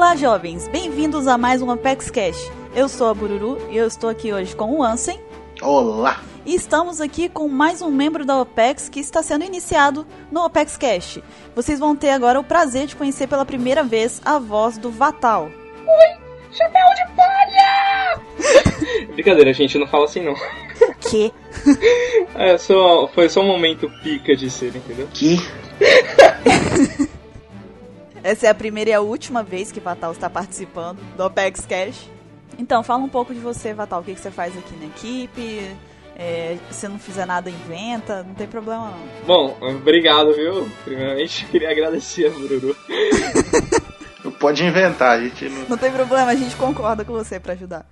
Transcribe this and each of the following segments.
Olá, jovens! Bem-vindos a mais um Apex Cash. Eu sou a Bururu e eu estou aqui hoje com o Ansem. Olá! E estamos aqui com mais um membro da OPEX que está sendo iniciado no OPEX Cash. Vocês vão ter agora o prazer de conhecer pela primeira vez a voz do Vatal. Oi! Chapéu de palha! Brincadeira, gente, não fala assim não. Que? É, só, foi só um momento pica de ser, entendeu? Que? Essa é a primeira e a última vez que Vatal está participando do OPEX Cash. Então, fala um pouco de você, Vatal. O que, que você faz aqui na equipe? É, se não fizer nada, inventa. Não tem problema, não. Bom, obrigado, viu? Primeiramente, queria agradecer a Bururu. Pode inventar, a gente não... Não tem problema, a gente concorda com você para ajudar.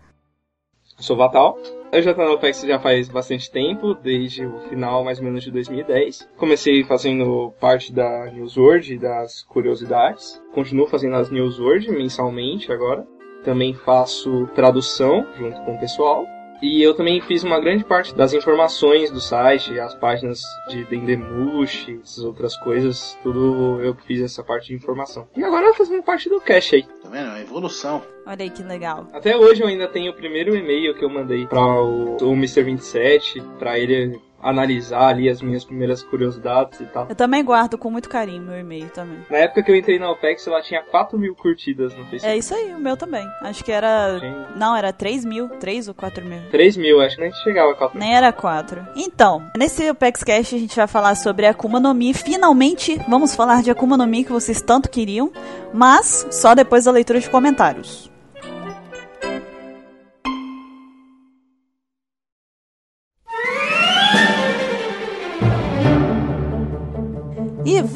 Sou Vatal. Eu já tô no OPEX já faz bastante tempo, desde o final mais ou menos de 2010. Comecei fazendo parte da Newsword e das curiosidades. Continuo fazendo as Newsword mensalmente agora. Também faço tradução junto com o pessoal. E eu também fiz uma grande parte das informações do site, as páginas de Dendemush, essas outras coisas, tudo eu que fiz essa parte de informação. E agora eu fazendo parte do cache aí. Tá vendo? É uma evolução. Olha aí que legal. Até hoje eu ainda tenho o primeiro e-mail que eu mandei para o, o Mr. 27, para ele analisar ali as minhas primeiras curiosidades e tal. Eu também guardo com muito carinho meu e-mail também. Na época que eu entrei na OPEX, ela tinha 4 mil curtidas no Facebook. É isso aí, o meu também. Acho que era. Sim. Não, era 3 mil. 3 ou 4 mil? 3 mil, acho que nem chegava a 4 Nem era 4. Então, nesse OPEX Cast a gente vai falar sobre Akuma no Mi. Finalmente, vamos falar de Akuma no Mi que vocês tanto queriam, mas só depois da leitura de comentários.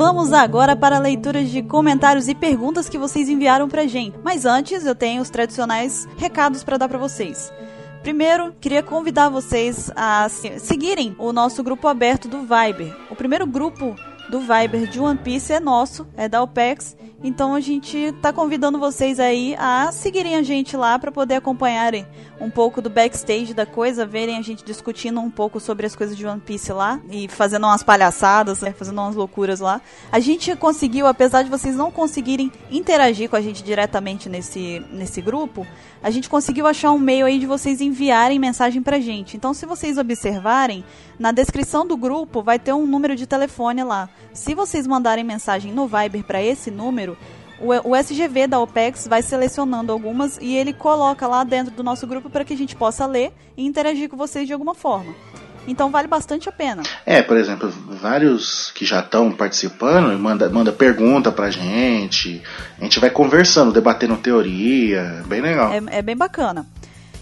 Vamos agora para a leitura de comentários e perguntas que vocês enviaram pra gente. Mas antes, eu tenho os tradicionais recados para dar para vocês. Primeiro, queria convidar vocês a seguirem o nosso grupo aberto do Viber. O primeiro grupo do Viber de One Piece é nosso, é da OPEX. Então a gente tá convidando vocês aí a seguirem a gente lá para poder acompanharem um pouco do backstage da coisa, verem a gente discutindo um pouco sobre as coisas de One Piece lá e fazendo umas palhaçadas, né, fazendo umas loucuras lá. A gente conseguiu, apesar de vocês não conseguirem interagir com a gente diretamente nesse, nesse grupo, a gente conseguiu achar um meio aí de vocês enviarem mensagem pra gente. Então, se vocês observarem, na descrição do grupo vai ter um número de telefone lá. Se vocês mandarem mensagem no Viber para esse número, o, SGV da OPEX vai selecionando algumas e ele coloca lá dentro do nosso grupo para que a gente possa ler e interagir com vocês de alguma forma. Então vale bastante a pena. É, por exemplo, vários que já estão participando manda, manda pergunta pra gente. A gente vai conversando, debatendo teoria. Bem legal. É, é bem bacana.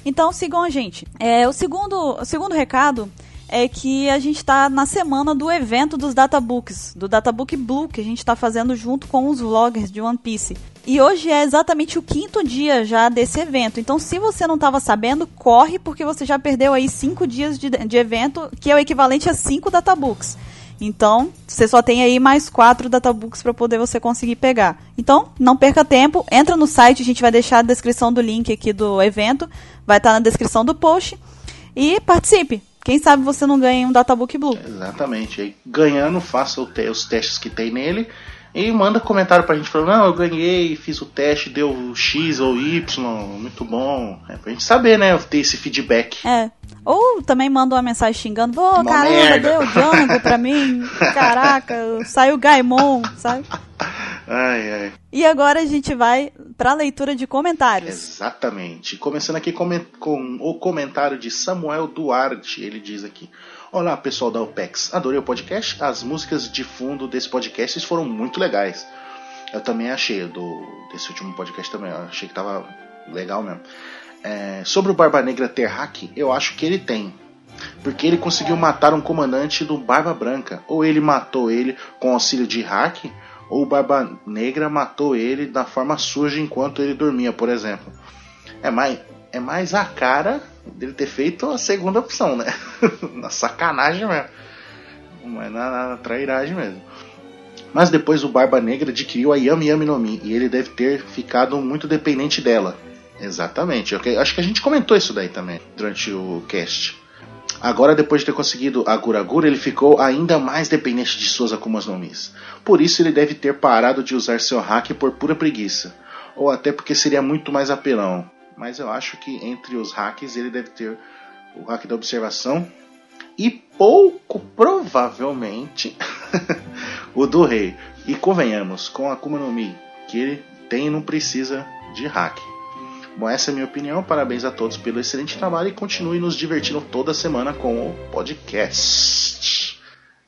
Então sigam a gente. É, o, segundo, o segundo recado é que a gente está na semana do evento dos databooks, do Databook Blue, que a gente está fazendo junto com os vloggers de One Piece. E hoje é exatamente o quinto dia já desse evento. Então, se você não estava sabendo, corre, porque você já perdeu aí cinco dias de, de evento, que é o equivalente a cinco databooks. Então, você só tem aí mais quatro databooks para poder você conseguir pegar. Então, não perca tempo, entra no site, a gente vai deixar a descrição do link aqui do evento, vai estar tá na descrição do post e participe. Quem sabe você não ganha um Databook Blue. Exatamente. Ganhando, faça os testes que tem nele e manda comentário pra gente falando, não, eu ganhei, fiz o teste, deu X ou Y, muito bom. É pra gente saber, né? Ter esse feedback. É. Ou também manda uma mensagem xingando, pô, caramba, merda. deu Django pra mim. Caraca, saiu Gaimon, sabe? Ai, ai. E agora a gente vai para a leitura de comentários. Exatamente. Começando aqui com, com o comentário de Samuel Duarte. Ele diz aqui: Olá, pessoal da OPEX. Adorei o podcast. As músicas de fundo desse podcast foram muito legais. Eu também achei, do, desse último podcast também. Achei que tava legal mesmo. É, sobre o Barba Negra ter hack, eu acho que ele tem. Porque ele conseguiu matar um comandante do Barba Branca. Ou ele matou ele com auxílio de hack, ou o Barba Negra matou ele da forma suja enquanto ele dormia, por exemplo. É mais, é mais a cara dele ter feito a segunda opção, né? na sacanagem mesmo. Mas na, na trairagem mesmo. Mas depois o Barba Negra adquiriu a Yami Yami no Mi e ele deve ter ficado muito dependente dela. Exatamente. Eu acho que a gente comentou isso daí também durante o cast. Agora, depois de ter conseguido a Guragura, ele ficou ainda mais dependente de suas Akumas no Mis. Por isso, ele deve ter parado de usar seu hack por pura preguiça. ou até porque seria muito mais apelão. Mas eu acho que entre os hacks ele deve ter o hack da observação e pouco provavelmente o do rei. E convenhamos, com a Akuma no Mi que ele tem e não precisa de hack. Bom, essa é a minha opinião. Parabéns a todos pelo excelente trabalho e continue nos divertindo toda semana com o podcast.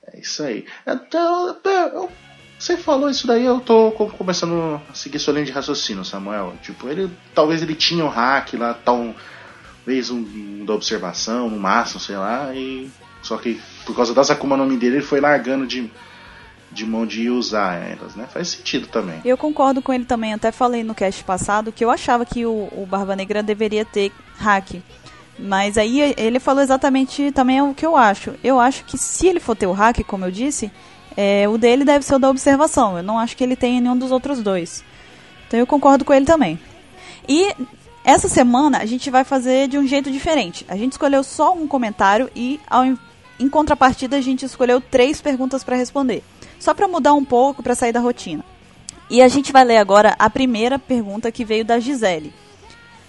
É isso aí. Então, você falou isso daí, eu tô começando a seguir sua linha de raciocínio, Samuel. Tipo, ele talvez ele tinha um hack lá, talvez um, um da observação, no máximo, sei lá, e só que por causa das Akuma no Mi dele, ele foi largando de de mão de usar elas, né? Faz sentido também. Eu concordo com ele também, até falei no cast passado que eu achava que o, o Barba Negra deveria ter hack. Mas aí ele falou exatamente também o que eu acho. Eu acho que se ele for ter o hack, como eu disse, é, o dele deve ser o da observação. Eu não acho que ele tenha nenhum dos outros dois. Então eu concordo com ele também. E essa semana a gente vai fazer de um jeito diferente. A gente escolheu só um comentário e ao, em contrapartida a gente escolheu três perguntas para responder só para mudar um pouco, para sair da rotina. E a gente vai ler agora a primeira pergunta que veio da Gisele.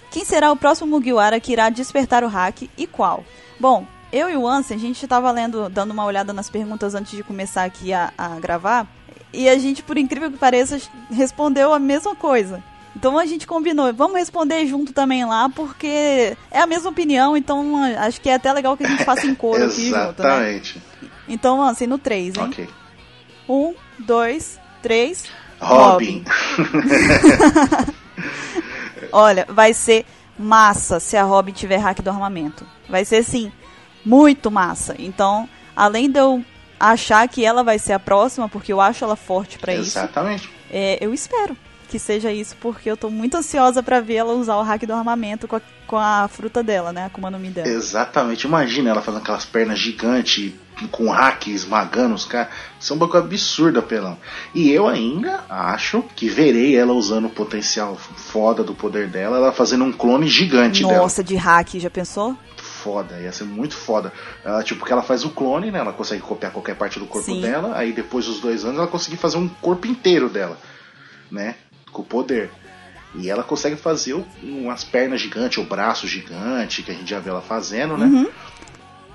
Quem será o próximo Mugiwara que irá despertar o hack e qual? Bom, eu e o Ansem, a gente estava lendo, dando uma olhada nas perguntas antes de começar aqui a, a gravar, e a gente, por incrível que pareça, respondeu a mesma coisa. Então a gente combinou, vamos responder junto também lá, porque é a mesma opinião, então acho que é até legal que a gente faça em coro aqui junto, né? Exatamente. Então, assim, no 3, hein? Ok. Um, dois, três. Robin. Robin. Olha, vai ser massa se a Robin tiver hack do armamento. Vai ser sim, muito massa. Então, além de eu achar que ela vai ser a próxima, porque eu acho ela forte para isso. Exatamente. É, eu espero que seja isso, porque eu tô muito ansiosa para ver ela usar o hack do armamento com a, com a fruta dela, né? Com o nome dela. Exatamente. Imagina ela fazendo aquelas pernas gigantes com hack esmagando os caras. Isso é um bagulho absurdo, apelão. E eu ainda acho que verei ela usando o potencial foda do poder dela, ela fazendo um clone gigante Nossa, dela. Nossa, de hack, já pensou? Foda, ia ser muito foda. Ela, tipo, que ela faz o clone, né? Ela consegue copiar qualquer parte do corpo Sim. dela. Aí depois dos dois anos ela consegue fazer um corpo inteiro dela, né? Com o poder. E ela consegue fazer umas pernas gigantes, o braço gigante, que a gente já vê ela fazendo, né? Uhum.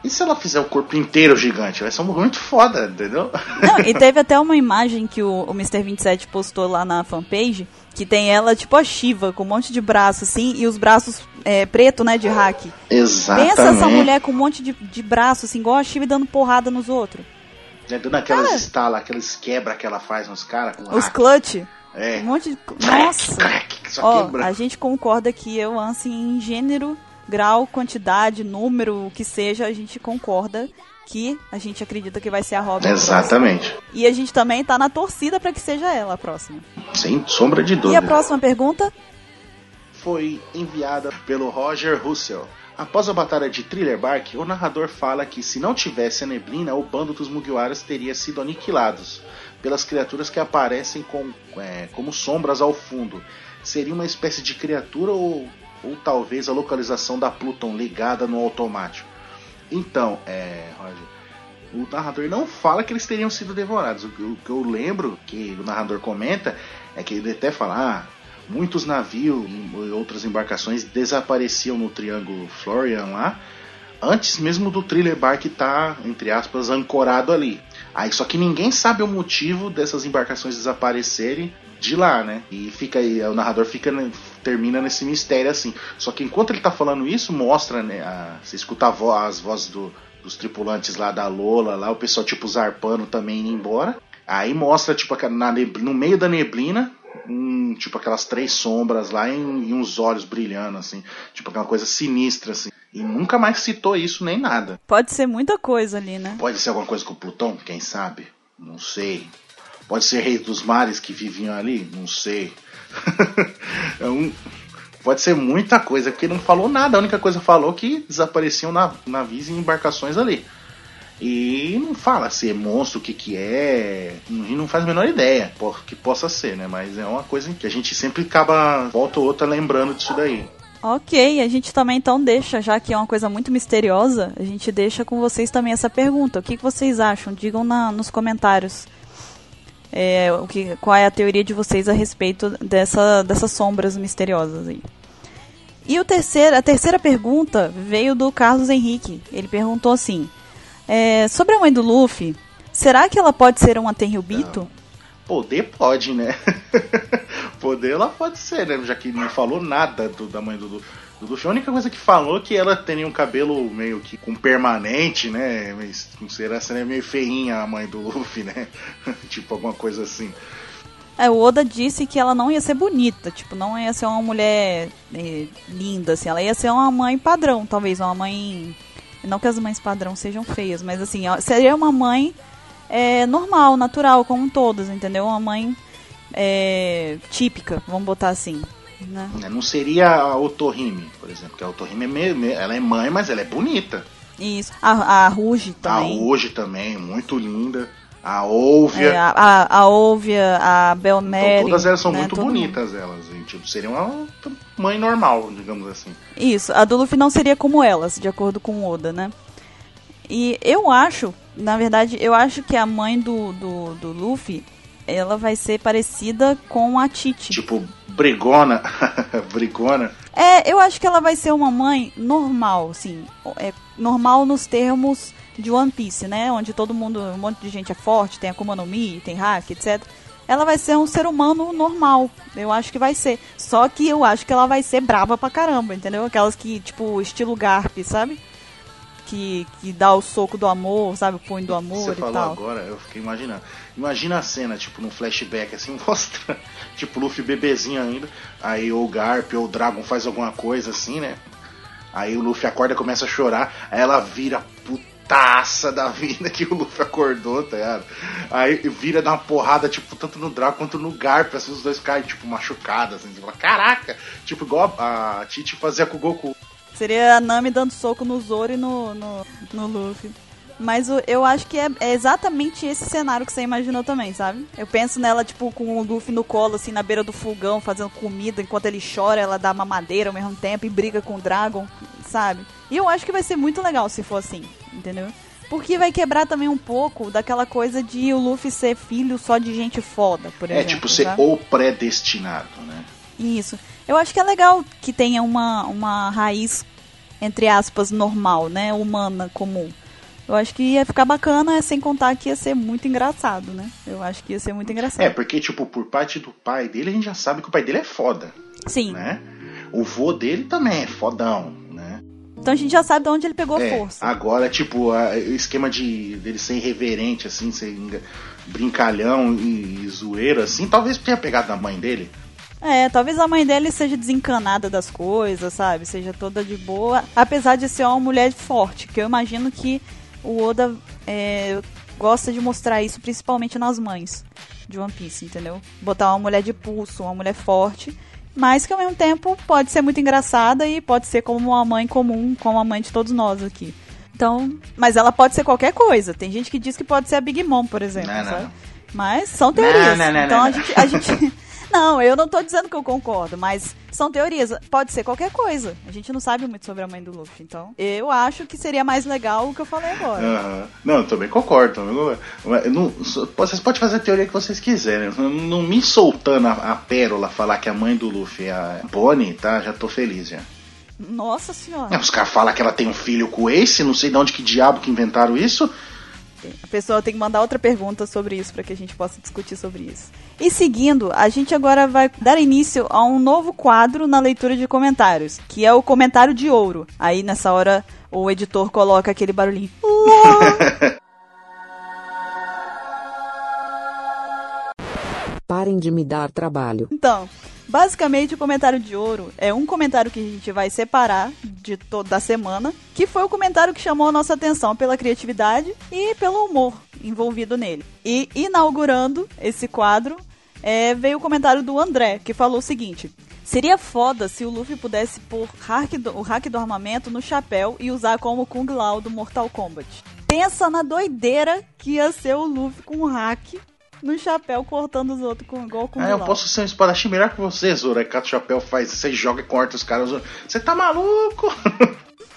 E se ela fizer o corpo inteiro gigante? Vai ser muito foda, entendeu? Não, e teve até uma imagem que o, o Mr. 27 postou lá na fanpage, que tem ela tipo a Shiva, com um monte de braço, assim, e os braços é, preto, né, de hack. Exatamente. Pensa essa mulher com um monte de, de braço, assim, igual a Shiva dando porrada nos outros. É, dando aquelas estalas, aqueles quebra que ela faz nos caras com Os hack. clutch. É. Um monte de. Crack, Nossa! crack, só Ó, quebra. a gente concorda que eu, assim, em gênero, grau, quantidade, número, o que seja, a gente concorda que a gente acredita que vai ser a Robin. a próxima. Exatamente. E a gente também tá na torcida para que seja ela a próxima. Sem sombra de E dúvida. a próxima pergunta? foi enviada pelo Roger Russell. Após a batalha de Thriller Bark, o narrador fala que se não tivesse a neblina, o bando dos Mugiwaras teria sido aniquilados pelas criaturas que aparecem com, é, como sombras ao fundo. Seria uma espécie de criatura ou, ou talvez a localização da Pluton ligada no automático. Então, é, Roger, o narrador não fala que eles teriam sido devorados. O que o que eu lembro que o narrador comenta é que ele até fala: ah, muitos navios e outras embarcações desapareciam no Triângulo Florian lá, antes mesmo do Thriller Bark estar, entre aspas, ancorado ali. Aí só que ninguém sabe o motivo dessas embarcações desaparecerem de lá, né? E fica aí, o narrador fica né, termina nesse mistério assim. Só que enquanto ele tá falando isso, mostra, né, a- você escuta a vo- as vozes do- dos tripulantes lá da Lola, lá o pessoal tipo zarpando também indo embora. Aí mostra tipo na no meio da neblina, um, tipo aquelas três sombras lá e, e uns olhos brilhando assim, tipo aquela coisa sinistra assim. E nunca mais citou isso nem nada. Pode ser muita coisa ali, né? Pode ser alguma coisa com o Plutão, quem sabe? Não sei. Pode ser reis dos mares que viviam ali? Não sei. É um- Pode ser muita coisa, porque não falou nada. A única coisa que falou que desapareciam na- navios e embarcações ali. E não fala se é monstro, o que que é. E não faz a menor ideia que possa ser, né? Mas é uma coisa que a gente sempre acaba, volta ou outra, lembrando disso daí. Ok, a gente também então deixa, já que é uma coisa muito misteriosa, a gente deixa com vocês também essa pergunta. O que, que vocês acham? Digam na- nos comentários. É, o que, qual é a teoria de vocês a respeito dessa, dessas sombras misteriosas aí. E o terceiro, a terceira pergunta veio do Carlos Henrique. Ele perguntou assim: é, sobre a mãe do Luffy, será que ela pode ser uma Tenryubito? Poder pode, né? Poder ela pode ser, né? Já que não falou nada do, da mãe do Luffy. Do a única coisa que falou é que ela tem um cabelo meio que com permanente, né? Mas será que é meio feinha a mãe do Luffy, né? tipo alguma coisa assim. É, o Oda disse que ela não ia ser bonita, tipo, não ia ser uma mulher é, linda, assim, ela ia ser uma mãe padrão, talvez, uma mãe. Não que as mães padrão sejam feias, mas assim, seria uma mãe é, normal, natural, como todas, entendeu? Uma mãe é, típica, vamos botar assim. Né? É, não seria a Otohime, por exemplo, porque a Otohime é meio, ela é mãe, mas ela é bonita. Isso. A, a Ruge também. A Ruge também, muito linda. A Olvia. É, a, a, a Olvia, a Belmere. Então, todas elas são né, muito bonitas, mundo. elas. E, tipo, seria uma mãe normal, digamos assim. Isso. A do Luffy não seria como elas, de acordo com o Oda, né? E eu acho, na verdade, eu acho que a mãe do, do, do Luffy ela vai ser parecida com a Titi. Tipo, brigona. brigona. É, eu acho que ela vai ser uma mãe normal, assim. É, normal nos termos de One Piece, né? Onde todo mundo, um monte de gente é forte, tem Akuma no Mi, tem hack, etc. Ela vai ser um ser humano normal. Eu acho que vai ser. Só que eu acho que ela vai ser brava pra caramba, entendeu? Aquelas que, tipo, estilo Garp, sabe? que, que dá o soco do amor, sabe? O punho do amor Você e falou tal. agora, eu fiquei imaginando. Imagina a cena, tipo, num flashback, assim, mostrando, tipo, Luffy bebezinho ainda, aí ou o Garp ou o Dragon faz alguma coisa assim, né? Aí o Luffy acorda e começa a chorar, aí ela vira putaça da vida que o Luffy acordou, tá ligado? Aí vira dar uma porrada, tipo, tanto no Dragon quanto no Garp, assim, os dois caem, tipo, machucados, assim, fala, caraca! Tipo, igual a Titi fazia com o Goku. Seria a Nami dando soco no Zoro e no, no, no Luffy. Mas eu acho que é, é, exatamente esse cenário que você imaginou também, sabe? Eu penso nela, tipo, com o Luffy no colo, assim, na beira do fogão, fazendo comida, enquanto ele chora, ela dá mamadeira ao mesmo tempo e briga com o Dragon, sabe? E eu acho que vai ser muito legal se for assim, entendeu? Porque vai quebrar também um pouco daquela coisa de o Luffy ser filho só de gente foda, por exemplo. É, tipo, ser sabe? o predestinado, né? Isso. Eu acho que é legal que tenha uma, uma raiz, entre aspas, normal, né? Humana, comum. Eu acho que ia ficar bacana, sem contar que ia ser muito engraçado, né? Eu acho que ia ser muito engraçado. É, porque, tipo, por parte do pai dele, a gente já sabe que o pai dele é foda. Sim. Né? O vô dele também é fodão, né? Então a gente já sabe de onde ele pegou é, a força. Agora, tipo, a, o esquema de dele ser irreverente, assim, ser brincalhão e, e zoeiro, assim, talvez tenha pegado da mãe dele. É, talvez a mãe dele seja desencanada das coisas, sabe? Seja toda de boa. Apesar de ser uma mulher forte, que eu imagino que o Oda é, gosta de mostrar isso principalmente nas mães de One Piece, entendeu? Botar uma mulher de pulso, uma mulher forte, mas que ao mesmo tempo pode ser muito engraçada e pode ser como uma mãe comum, como a mãe de todos nós aqui. Então, mas ela pode ser qualquer coisa. Tem gente que diz que pode ser a Big Mom, por exemplo, não? Não. Mas são teorias. Não, então a gente, a gente Não, eu não tô dizendo que eu concordo, mas são teorias. Pode ser qualquer coisa. A gente não sabe muito sobre a mãe do Luffy, então eu acho que seria mais legal o que eu falei agora. Uhum. Não, eu também concordo. Também concordo. Não, vocês podem fazer a teoria que vocês quiserem. Não, não me soltando a, a, pérola falar que a mãe do Luffy é a Bonnie, tá? Já tô feliz já. Nossa senhora. Os caras falam que ela tem um filho com esse, não sei de onde que diabo que inventaram isso. A pessoa tem que mandar outra pergunta sobre isso para que a gente possa discutir sobre isso. E seguindo, a gente agora vai dar início a um novo quadro na leitura de comentários, que é o comentário de ouro. Aí nessa hora o editor coloca aquele barulhinho. Parem de me dar trabalho. Então, Basicamente, o comentário de ouro é um comentário que a gente vai separar de toda a semana, que foi o comentário que chamou a nossa atenção pela criatividade e pelo humor envolvido nele. E inaugurando esse quadro, é, veio o comentário do André, que falou o seguinte: Seria foda se o Luffy pudesse pôr hack do, o hack do armamento no chapéu e usar como Kung Lao do Mortal Kombat. Pensa na doideira que ia ser o Luffy com o hack no chapéu cortando os outros com igual com Ah, eu posso ser um espadachim melhor que você, Zoro. Aí cata o chapéu, faz, você joga e corta os caras. Você tá maluco?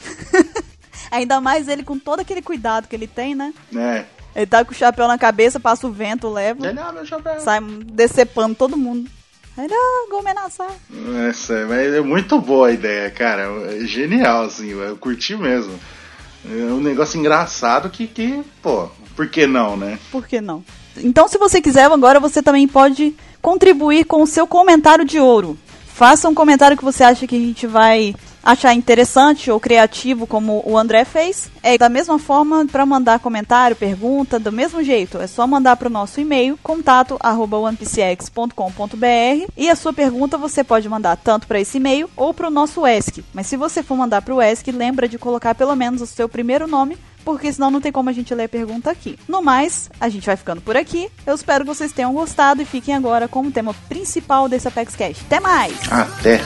Ainda mais ele com todo aquele cuidado que ele tem, né? É. Ele tá com o chapéu na cabeça, passa o vento, leva, Ele, ah, meu chapéu. sai decepando todo mundo. Aí, ah, Gomenaçá. Essa, mas é muito boa a ideia, cara. É genial, assim, eu curti mesmo. É um negócio engraçado que, que, pô, por que não, né? Por que não? Então, se você quiser, agora você também pode contribuir com o seu comentário de ouro. Faça um comentário que você acha que a gente vai achar interessante ou criativo, como o André fez. É da mesma forma para mandar comentário, pergunta, do mesmo jeito. É só mandar para o nosso e-mail contato@onepcx.com.br e a sua pergunta você pode mandar tanto para esse e-mail ou para o nosso ESC. Mas se você for mandar para o ESC, lembra de colocar pelo menos o seu primeiro nome porque senão não tem como a gente ler a pergunta aqui. No mais, a gente vai ficando por aqui. Eu espero que vocês tenham gostado e fiquem agora com o tema principal desse Apex Cash. Até mais! Até.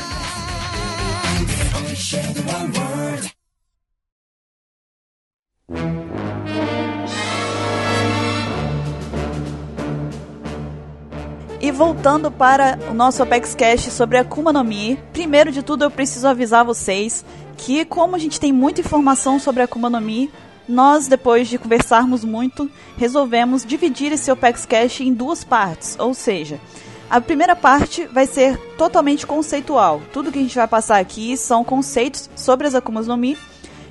Voltando para o nosso Apex Cash sobre Akuma no Mi, primeiro de tudo eu preciso avisar vocês que como a gente tem muita informação sobre Akuma no Mi, nós, depois de conversarmos muito, resolvemos dividir esse Opex Cash em duas partes, ou seja, a primeira parte vai ser totalmente conceitual. Tudo que a gente vai passar aqui são conceitos sobre as Akumas no Mi,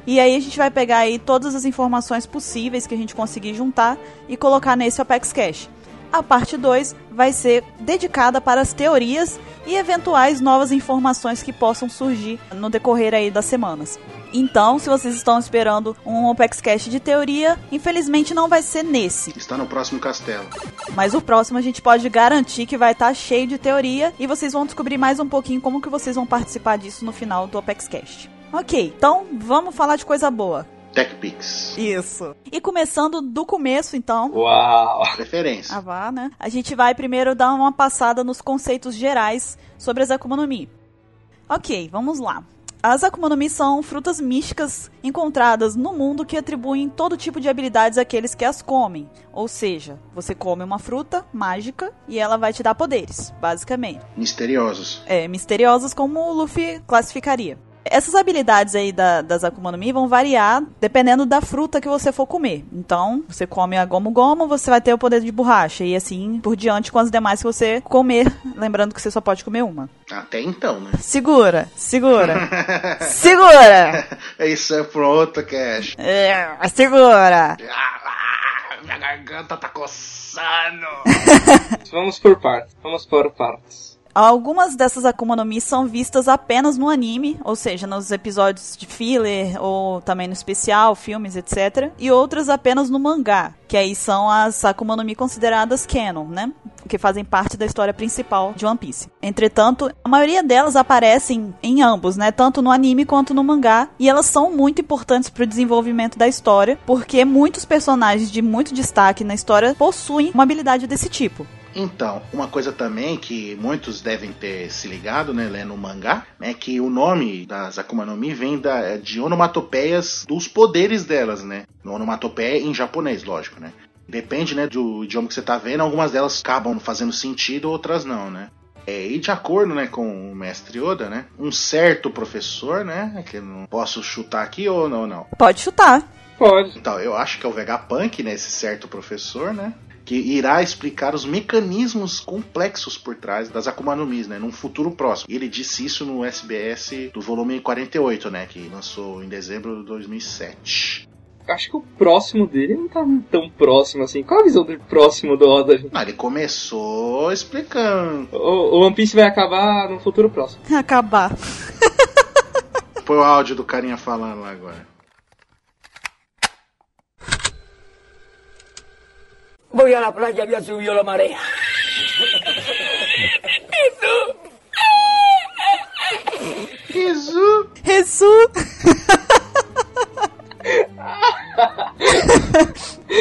e aí a gente vai pegar aí todas as informações possíveis que a gente conseguir juntar e colocar nesse Opex Cash. A parte 2 vai ser dedicada para as teorias e eventuais novas informações que possam surgir no decorrer aí das semanas. Então, se vocês estão esperando um Opex Cash de teoria, infelizmente não vai ser nesse. Está no próximo castelo. Mas o próximo a gente pode garantir que vai estar cheio de teoria e vocês vão descobrir mais um pouquinho como que vocês vão participar disso no final do Opex Cash. Ok, então vamos falar de coisa boa. TechPix. Isso. E começando do começo, então. Uau! Referência. Ah, vá, né? A gente vai primeiro dar uma passada nos conceitos gerais sobre as Akuma no Mi. Ok, vamos lá. As Akuma no Mi são frutas místicas encontradas no mundo que atribuem todo tipo de habilidades àqueles que as comem. Ou seja, você come uma fruta mágica e ela vai te dar poderes, basicamente. Misteriosos. É, misteriosas como o Luffy classificaria. Essas habilidades aí da, das Akuma no Mi vão variar dependendo da fruta que você for comer. Então, você come a Gomu Gomu, você vai ter o poder de borracha. E assim por diante com as demais que você comer. Lembrando que você só pode comer uma. Até então, né? Segura, segura. segura! Isso é pro outro cash. É, segura! Ah, minha garganta tá coçando. Vamos por partes. Vamos por partes. Algumas dessas Akuma no Mi são vistas apenas no anime, ou seja, nos episódios de filler ou também no especial, filmes, etc. E outras apenas no mangá, que aí são as Akuma no Mi consideradas canon, né? Que fazem parte da história principal de One Piece. Entretanto, a maioria delas aparecem em ambos, né? Tanto no anime quanto no mangá, e elas são muito importantes para o desenvolvimento da história, porque muitos personagens de muito destaque na história possuem uma habilidade desse tipo. Então, uma coisa também que muitos devem ter se ligado, né, lendo o mangá, né, que o nome das Akuma no Mi vem da, de onomatopeias dos poderes delas, né? Onomatopeia em japonês, lógico, né? Depende, né, do idioma que você tá vendo, algumas delas acabam fazendo sentido, outras não, né? É, e de acordo né, com o mestre Oda, né, um certo professor, né, que eu não posso chutar aqui ou não, não. Pode chutar. Pode. Então, eu acho que é o Vegapunk, né, esse certo professor, né, que irá explicar os mecanismos complexos por trás das Akuma no Mi, né, num futuro próximo. E ele disse isso no SBS do volume 48, né, que lançou em dezembro de 2007. Acho que o próximo dele não tá tão próximo assim. Qual a visão do próximo do Oda? gente? Não, ele começou explicando. O, o One Piece vai acabar no futuro próximo. Acabar. Põe o áudio do carinha falando lá agora. Voy a la playa, había subido la marea. Isso! Resu!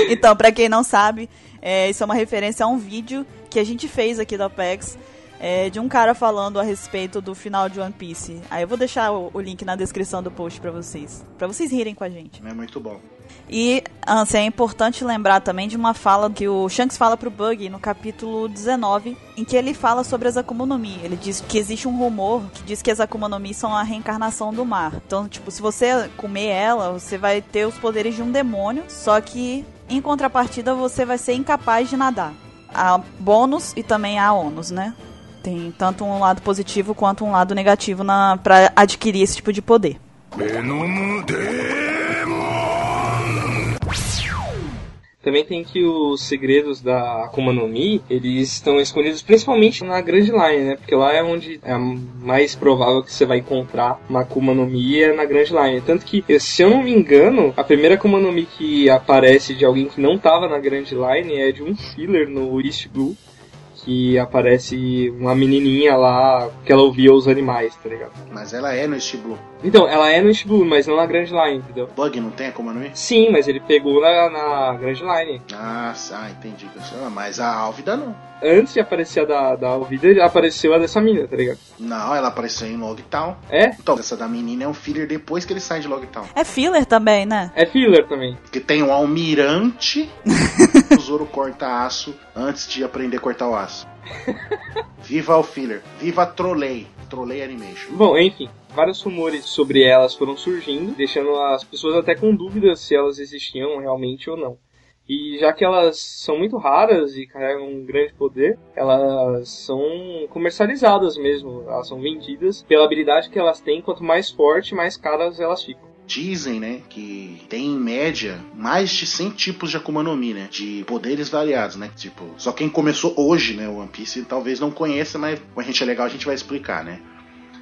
então, pra quem não sabe, é, isso é uma referência a um vídeo que a gente fez aqui do Apex. é de um cara falando a respeito do final de One Piece. Aí eu vou deixar o, o link na descrição do post pra vocês. Pra vocês rirem com a gente. É muito bom. E, assim, é importante lembrar também de uma fala que o Shanks fala pro Bug no capítulo 19, em que ele fala sobre as Akuma no Mi. Ele diz que existe um rumor que diz que as Akuma no Mi são a reencarnação do mar. Então, tipo, se você comer ela, você vai ter os poderes de um demônio, só que em contrapartida você vai ser incapaz de nadar. Há bônus e também há ônus, né? Tem tanto um lado positivo quanto um lado negativo na, pra adquirir esse tipo de poder. Também tem que os segredos da Akuma no Mi, eles estão escondidos principalmente na Grand Line, né? Porque lá é onde é mais provável que você vai encontrar uma Akuma no Mi é na Grand Line. Tanto que, se eu não me engano, a primeira Akuma no Mi que aparece de alguém que não tava na Grand Line é de um filler no East Blue que aparece uma menininha lá que ela ouvia os animais, tá ligado? Mas ela é no East Blue. Então, ela é no East Blue, mas não na Grand Line, entendeu? Bug não tem a Akuma no Mi? Sim, mas ele pegou na, na Grand Line. Ah, ah, entendi. Mas a Álvida não. Antes de aparecer a da, da Alvida, apareceu a dessa menina, tá ligado? Não, ela apareceu em Logtown. É? Então, essa da menina é um filler depois que ele sai de Logtown. É filler também, né? É filler também. Porque tem um almirante, o Zoro corta aço antes de aprender a cortar o aço. Viva o filler. Viva Trolley. Trolley Animation. Bom, enfim. Vários rumores sobre elas foram surgindo, deixando as pessoas até com dúvidas se elas existiam realmente ou não. E já que elas são muito raras e carregam um grande poder, elas são comercializadas mesmo. Elas são vendidas pela habilidade que elas têm. Quanto mais forte, mais caras elas ficam. Dizem, né, que tem em média mais de 100 tipos de Akuma no Mi, né, de poderes variados, né, tipo, só quem começou hoje, né, o One Piece talvez não conheça, mas com a gente é legal, a gente vai explicar, né.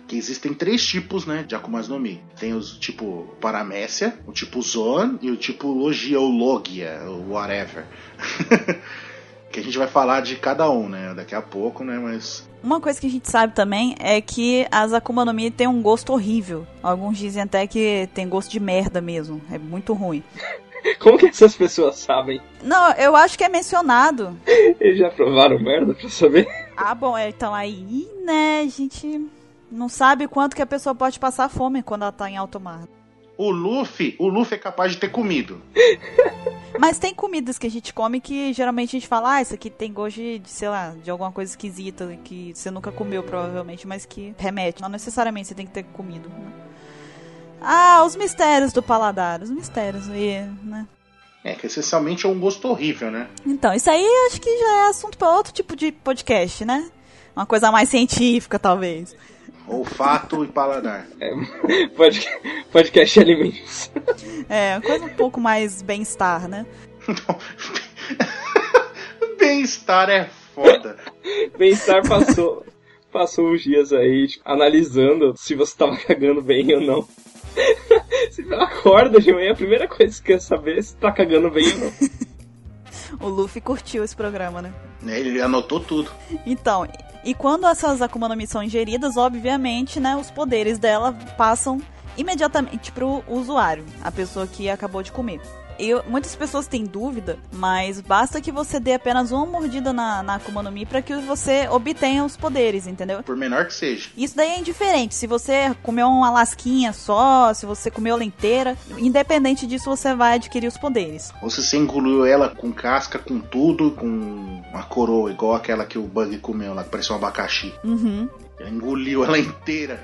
Que existem três tipos, né, de Akumas no Mi. Tem os tipo Paramécia, o tipo Zone e o tipo Logia ou Logia, ou whatever. que a gente vai falar de cada um, né, daqui a pouco, né, mas uma coisa que a gente sabe também é que as Akuma no Mi tem um gosto horrível. Alguns dizem até que tem gosto de merda mesmo. É muito ruim. Como que essas pessoas sabem? Não, eu acho que é mencionado. Eles já provaram merda pra saber? Ah, bom, então aí, né, a gente não sabe quanto que a pessoa pode passar fome quando ela tá em alto mar. O Luffy, o Luffy é capaz de ter comido. Mas tem comidas que a gente come que geralmente a gente fala, ah, isso aqui tem gosto de, sei lá, de alguma coisa esquisita que você nunca comeu provavelmente, mas que remete. Não necessariamente você tem que ter comido. Né? Ah, os mistérios do paladar, os mistérios aí, né? É, que essencialmente é um gosto horrível, né? Então, isso aí acho que já é assunto para outro tipo de podcast, né? Uma coisa mais científica, talvez. Olfato e paladar. É, podcast, podcast alimentos. É, coisa um pouco mais bem-estar, né? bem-estar é foda. Bem-estar passou, passou uns dias aí tipo, analisando se você tava cagando bem ou não. Você acorda de manhã, a primeira coisa que quer saber é se tá cagando bem ou não. O Luffy curtiu esse programa, né? Ele anotou tudo. Então, e quando essas Akuma no Mi são ingeridas, obviamente, né, os poderes dela passam imediatamente pro usuário, a pessoa que acabou de comer. E muitas pessoas têm dúvida, mas basta que você dê apenas uma mordida na, na Akuma no Mi para que você obtenha os poderes, entendeu? Por menor que seja. Isso daí é indiferente. Se você comeu uma lasquinha só, se você comeu ela inteira, independente disso, você vai adquirir os poderes. Ou se você engoliu ela com casca, com tudo, com uma coroa, igual aquela que o Bug comeu lá, que parecia um abacaxi. Uhum. Engoliu ela inteira.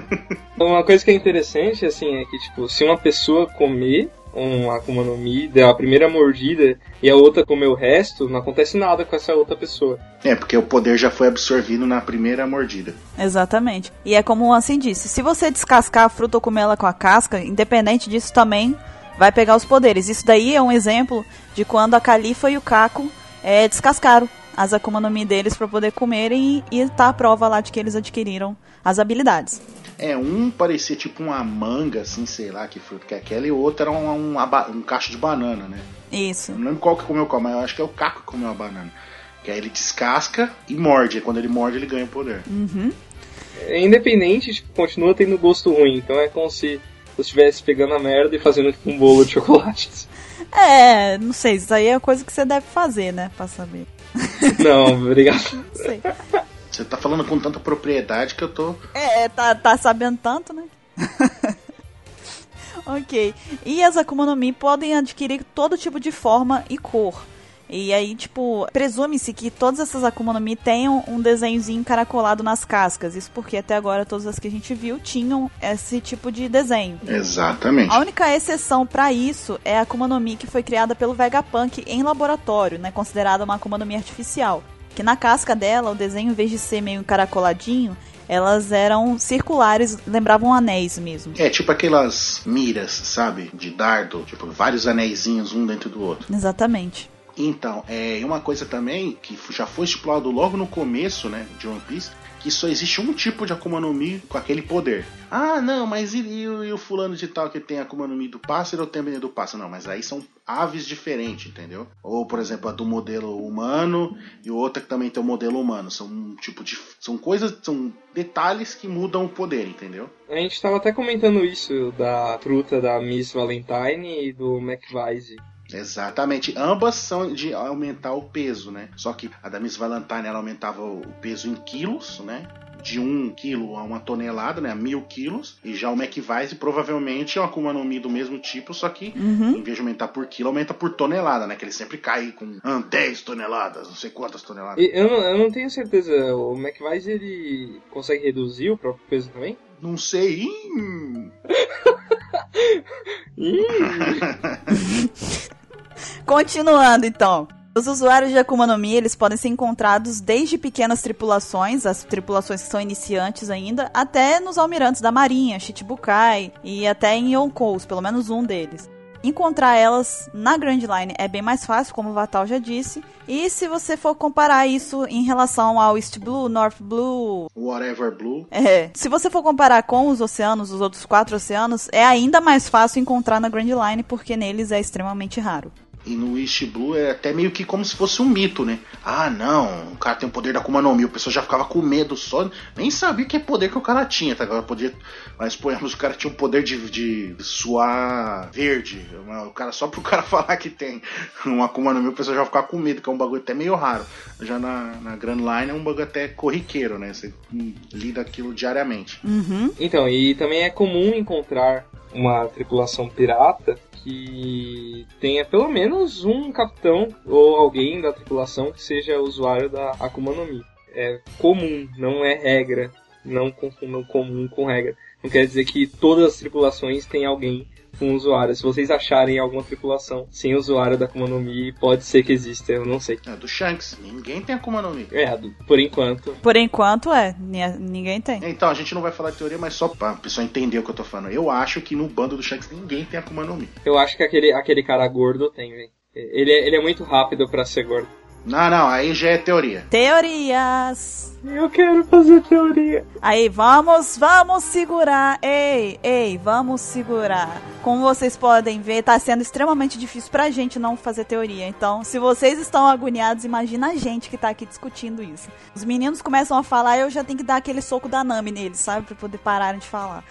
Uma coisa que é interessante, assim, é que, tipo, se uma pessoa comer um Akuma no Mi, der a primeira mordida e a outra comer o resto, não acontece nada com essa outra pessoa. É, porque o poder já foi absorvido na primeira mordida. Exatamente. E é como o Ansem disse, se você descascar a fruta ou comer ela com a casca, independente disso também vai pegar os poderes. Isso daí é um exemplo de quando a Califa e o Caco é, descascaram as Akuma no Mi deles para poder comerem e, e tá a prova lá de que eles adquiriram as habilidades. É, um parecia tipo uma manga, assim, sei lá que fruta que é aquela, e o outro era um, um, um cacho de banana, né? Isso. Eu não lembro qual que comeu qual, mas eu acho que é o Caco que comeu a banana. Que aí ele descasca e morde. E quando ele morde, ele ganha o poder. Uhum. É independente, tipo, continua tendo gosto ruim. Então é como se você estivesse pegando a merda e fazendo tipo, um bolo de chocolates. É, não sei, isso aí é coisa que você deve fazer, né? Pra saber. Não, obrigado. Não sei. Você tá falando com tanta propriedade que eu tô. É, tá, tá sabendo tanto, né? ok. E as Akuma no Mi podem adquirir todo tipo de forma e cor. E aí, tipo, presume-se que todas essas Akuma no Mi tenham um desenhozinho encaracolado nas cascas. Isso porque até agora todas as que a gente viu tinham esse tipo de desenho. Exatamente. A única exceção para isso é a Akuma no Mi que foi criada pelo Vegapunk em laboratório, né, considerada uma Akuma no Mi artificial. Que na casca dela, o desenho, em vez de ser meio encaracoladinho, elas eram circulares, lembravam anéis mesmo. É, tipo aquelas miras, sabe? De dardo, tipo, vários anéisinhos um dentro do outro. Exatamente. Então, é uma coisa também que já foi estipulado logo no começo, né, de One Piece, que só existe um tipo de Akuma no Mi com aquele poder. Ah, não, mas e, e, e o fulano de tal que tem Akuma no Mi do pássaro ou tem do pássaro? Não, mas aí são aves diferentes, entendeu? Ou, por exemplo, a do modelo humano e outra que também tem o modelo humano. São um tipo de. São coisas, são detalhes que mudam o poder, entendeu? A gente estava até comentando isso da fruta da Miss Valentine e do McVise. Exatamente. Ambas são de aumentar o peso, né? Só que a da Miss Valentine ela aumentava o peso em quilos, né? De 1 um quilo a uma tonelada, né? A mil quilos. E já o McVise provavelmente é uma Akuma no Mi do mesmo tipo, só que Uhum. em vez de aumentar por quilo, aumenta por tonelada, né? Que ele sempre cai com ah, 10 toneladas, não sei quantas toneladas. E eu, não, eu não tenho certeza, o McVise ele consegue reduzir o próprio peso também? Não sei. Hum. Ih, Continuando então. Os usuários de Akuma no Mi, eles podem ser encontrados desde pequenas tripulações, as tripulações que são iniciantes ainda, até nos almirantes da marinha, Shichibukai e até em Yonkous, pelo menos um deles. Encontrar elas na Grand Line é bem mais fácil, como o Vatal já disse. E se você for comparar isso em relação ao East Blue, North Blue, Whatever Blue. é, se você for comparar com os oceanos, os outros quatro oceanos, é ainda mais fácil encontrar na Grand Line, porque neles é extremamente raro. E no East Blue é até meio que como se fosse um mito, né? Ah, não, o cara tem o poder da Akuma no Mi. O pessoal já ficava com medo só. Nem sabia que poder que o cara tinha, tá? Agora podia. Mas, ponhamos, o cara tinha o poder de, de suar verde. O cara, só pro cara falar que tem um Akuma no Mi, o pessoal já ficava com medo, que é um bagulho até meio raro. Já na, na Grand Line é um bagulho até corriqueiro, né? Você lida aquilo diariamente. Uhum. Então, e também é comum encontrar uma tripulação pirata que tenha pelo menos um capitão ou alguém da tripulação que seja usuário da Akuma no Mi. É comum, não é regra. Não confundam comum com regra. Não quer dizer que todas as tripulações têm alguém com usuário. Se vocês acharem alguma tripulação sem usuário da Akuma no Mi, pode ser que exista, eu não sei. É do Shanks. Ninguém tem Akuma no Mi. É, por enquanto. Por enquanto é, ni- ninguém tem. Então, a gente não vai falar de teoria, mas só pra pessoa entender o que eu tô falando. Eu acho que no bando do Shanks ninguém tem Akuma no Mi. Eu acho que aquele, aquele cara gordo tem, velho. Ele, é- ele é muito rápido pra ser gordo. Não, não, aí já é teoria. Teorias. Eu quero fazer teoria. Aí, vamos, vamos segurar. Ei, ei, vamos segurar. Como vocês podem ver, tá sendo extremamente difícil pra gente não fazer teoria. Então, se vocês estão agoniados, imagina a gente que tá aqui discutindo isso. Os meninos começam a falar, eu já tenho que dar aquele soco da Nami neles, sabe? Pra poder pararem de falar.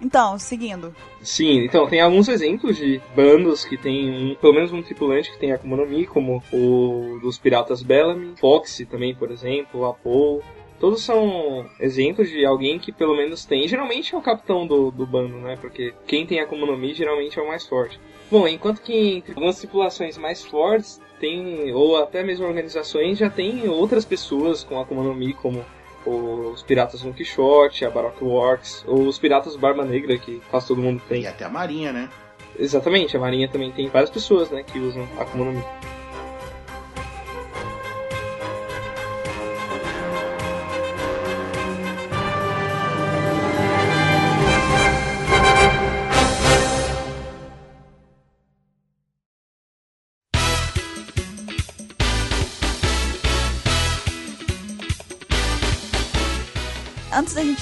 Então, seguindo. Sim, então tem alguns exemplos de bandos que tem um, pelo menos um tripulante que tem Akuma no Mi, como o dos Piratas Bellamy, Foxy também, por exemplo, Apollo. Todos são exemplos de alguém que pelo menos tem. Geralmente é o capitão do, do bando, né? Porque quem tem Akuma no Mi geralmente é o mais forte. Bom, enquanto que algumas tripulações mais fortes tem, ou até mesmo organizações, já tem outras pessoas com Akuma no Mi, como os Piratas Don Quixote, a Baroque Works, ou os Piratas Barba Negra, que quase todo mundo tem. E até a Marinha, né? Exatamente, a Marinha também tem várias pessoas, né, que usam Akuma no Mi.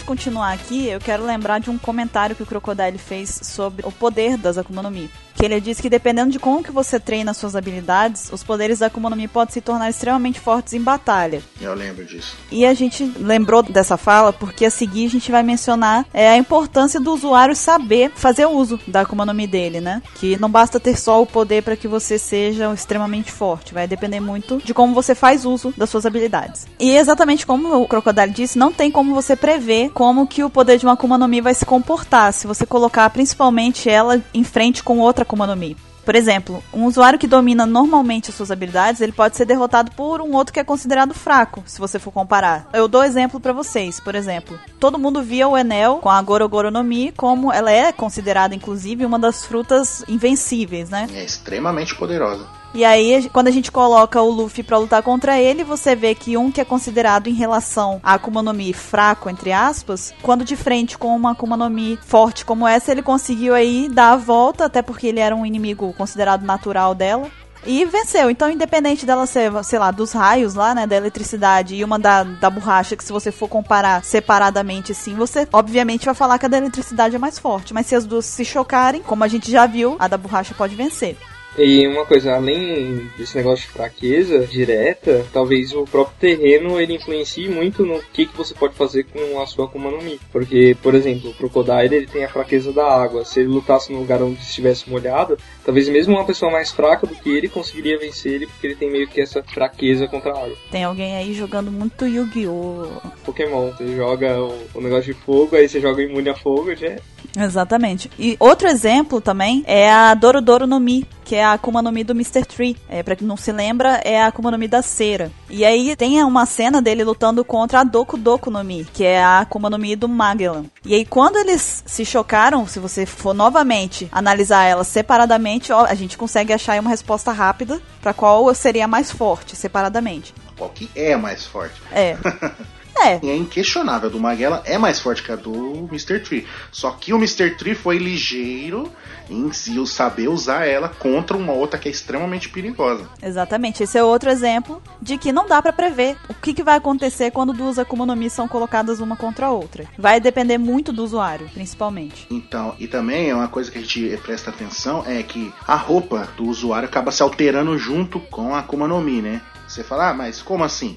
Continuar aqui, eu quero lembrar de um comentário que o Crocodile fez sobre o poder das Akuma no Mi. Que ele diz que dependendo de como que você treina suas habilidades, os poderes da Akuma no Mi podem se tornar extremamente fortes em batalha. Eu lembro disso. E a gente lembrou dessa fala porque a seguir a gente vai mencionar é, a importância do usuário saber fazer uso da Akuma no Mi dele, né? Que não basta ter só o poder para que você seja extremamente forte, vai depender muito de como você faz uso das suas habilidades. E exatamente como o Crocodile disse, não tem como você prever como que o poder de uma Akuma no Mi vai se comportar se você colocar principalmente ela em frente com outra Akuma no Mi. Por exemplo, um usuário que domina normalmente as suas habilidades, ele pode ser derrotado por um outro que é considerado fraco, se você for comparar. Eu dou exemplo para vocês, por exemplo. Todo mundo via o Enel com a Gorogoro no Mi como ela é considerada inclusive uma das frutas invencíveis, né? É extremamente poderosa. E aí, quando a gente coloca o Luffy para lutar contra ele, você vê que um que é considerado em relação a Akuma no Mi fraco, entre aspas, quando de frente com uma Akuma no Mi forte como essa, ele conseguiu aí dar a volta, até porque ele era um inimigo considerado natural dela. E venceu. Então, independente dela ser, sei lá, dos raios lá, né, da eletricidade e uma da, da borracha, que se você for comparar separadamente, assim, você obviamente vai falar que a da eletricidade é mais forte. Mas se as duas se chocarem, como a gente já viu, a da borracha pode vencer. E uma coisa, além desse negócio de fraqueza direta, talvez o próprio terreno ele influencie muito no que, que você pode fazer com a sua Akuma no Mi. Porque, por exemplo, o Crocodile ele tem a fraqueza da água. Se ele lutasse num lugar onde estivesse molhado, talvez mesmo uma pessoa mais fraca do que ele conseguiria vencer ele, porque ele tem meio que essa fraqueza contra a água. Tem alguém aí jogando muito Yu-Gi-Oh! Pokémon, você joga o, o, negócio de fogo, aí você joga imune a fogo, já é. Exatamente. E outro exemplo também é a Dorodoro no Mi, que é a Akuma no Mi do Mr. Tree. É, pra quem não se lembra, é a Akuma no Mi da cera. E aí tem uma cena dele lutando contra a Doku Doku no Mi, que é a Akuma no Mi do Magellan. E aí quando eles se chocaram, se você for novamente analisar elas separadamente, ó, a gente consegue achar uma resposta rápida para qual seria mais forte separadamente. Qual que é mais forte? É. É. E é inquestionável, a do Magellan é mais forte que a do Mr. Tree. Só que o Mr. Tree foi ligeiro em si saber usar ela contra uma outra que é extremamente perigosa. Exatamente. Esse é outro exemplo de que não dá para prever o que, que, vai acontecer quando duas Akuma no Mi são colocadas uma contra a outra. Vai depender muito do usuário, principalmente. Então, e também é uma coisa que a gente presta atenção é que a roupa do usuário acaba se alterando junto com a Akuma no Mi, né? Você fala, ah, mas como assim?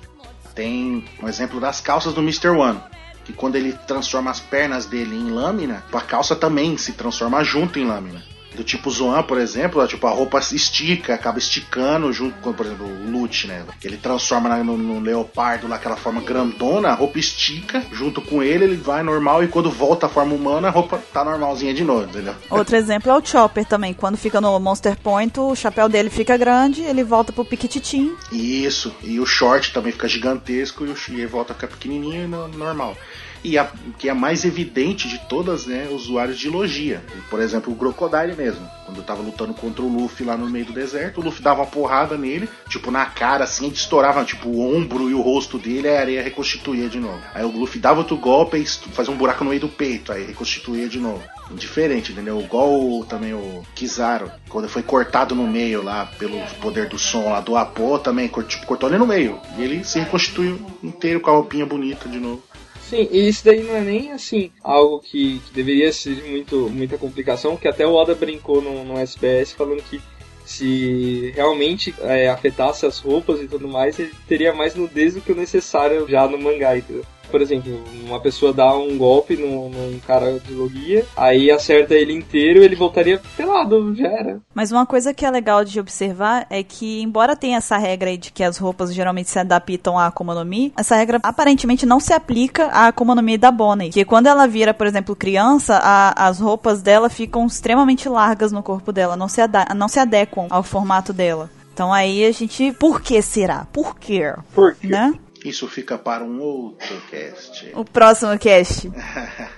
Tem um exemplo das calças do Mr. One. Que quando ele transforma as pernas dele em lâmina, a calça também se transforma junto em lâmina. Do tipo Zoan, por exemplo, tipo, a roupa estica, acaba esticando junto com, por exemplo, o Lute, né? Ele transforma no, no leopardo lá, aquela forma grandona, a roupa estica, junto com ele, ele vai normal e quando volta à forma humana, a roupa tá normalzinha de novo, entendeu? Outro exemplo é o Chopper também. Quando fica no Monster Point, o chapéu dele fica grande, ele volta pro piquititim. Isso, e o short também fica gigantesco e, o, e ele volta a ficar pequenininho e no, normal e a que é a mais evidente de todas, né, usuários de logia. Por exemplo, o Crocodile mesmo. Quando eu tava lutando contra o Luffy lá no meio do deserto, o Luffy dava uma porrada nele, tipo, na cara, assim, estourava, tipo, o ombro e o rosto dele, a areia reconstituía de novo. Aí o Luffy dava outro golpe e fazia um buraco no meio do peito, aí reconstituía de novo. Diferente, entendeu? Igual também o Kizaru, quando foi cortado no meio lá, pelo poder do som lá do Apo, também tipo, cortou ele no meio. E ele se reconstituiu inteiro com a roupinha bonita de novo. Sim, e isso daí não é nem assim algo que, que deveria ser muito, muita complicação, que até o Oda brincou no, no SBS falando que se realmente é, afetasse as roupas e tudo mais, ele teria mais nudez do que o necessário já no mangá, entendeu? Por exemplo, uma pessoa dá um golpe num, num cara de logia, aí acerta ele inteiro, ele voltaria pelado, já era. Mas uma coisa que é legal de observar é que, embora tenha essa regra aí de que as roupas geralmente se adaptam à Akuma no Mi, essa regra aparentemente não se aplica à Akuma no Mi da Bonnie. Que quando ela vira, por exemplo, criança, a, as roupas dela ficam extremamente largas no corpo dela, não se, não se adequam ao formato dela. Então aí a gente. Por que será? Por quê? Por quê? Né? Isso fica para um outro cast. O próximo cast.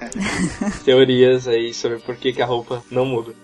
Teorias aí sobre por que, que a roupa não muda.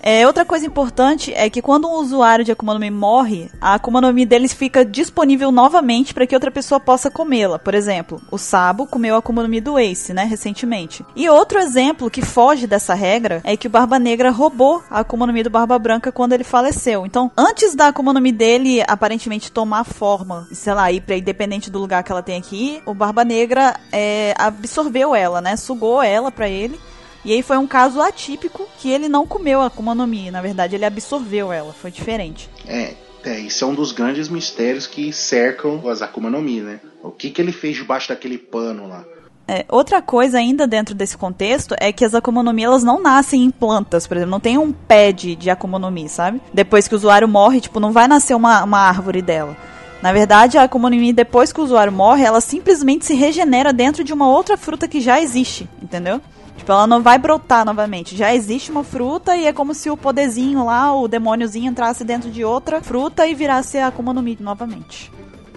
É, outra coisa importante é que quando um usuário de Akuma no Mi morre, a Akuma no Mi deles fica disponível novamente para que outra pessoa possa comê-la. Por exemplo, o Sabo comeu a Akuma no Mi do Ace, né, recentemente. E outro exemplo que foge dessa regra é que o Barba Negra roubou a Akuma no Mi do Barba Branca quando ele faleceu. Então, antes da Akuma no Mi dele aparentemente tomar forma, sei lá, ir pra independente do lugar que ela tem aqui, o Barba Negra é, absorveu ela, né, sugou ela para ele E aí foi um caso atípico que ele não comeu a Akuma no Mi, na verdade ele absorveu ela, foi diferente. É, é, isso é um dos grandes mistérios que cercam as Akuma no Mi, né? O que, que ele fez debaixo daquele pano lá? É, outra coisa ainda dentro desse contexto é que as Akuma no Mi elas não nascem em plantas, por exemplo, não tem um pé de, de Akuma no Mi, sabe? Depois que o usuário morre, tipo, não vai nascer uma, uma árvore dela. Na verdade, a Akuma no Mi, depois que o usuário morre, ela simplesmente se regenera dentro de uma outra fruta que já existe, entendeu? Tipo, ela não vai brotar novamente. Já existe uma fruta e é como se o poderzinho lá, o demôniozinho, entrasse dentro de outra fruta e virasse a Akuma no Mi novamente.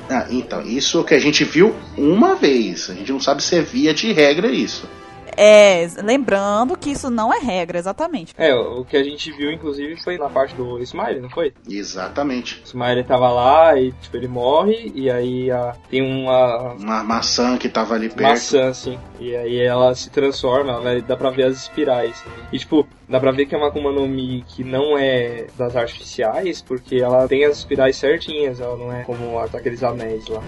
Ah, então, isso que a gente viu uma vez. A gente não sabe se é via de regra isso. É, lembrando que isso não é regra, exatamente. É, o que a gente viu, inclusive, foi na parte do Smiley, não foi? Exatamente. O Smiley tava lá e, tipo, ele morre e aí a, tem uma... Uma maçã que tava ali perto. Maçã, assim. E aí ela se transforma, ela, dá pra ver as espirais. E, tipo, dá pra ver que é uma Akuma no Mi que não é das artificiais, porque ela tem as espirais certinhas, ela não é como aqueles anéis lá.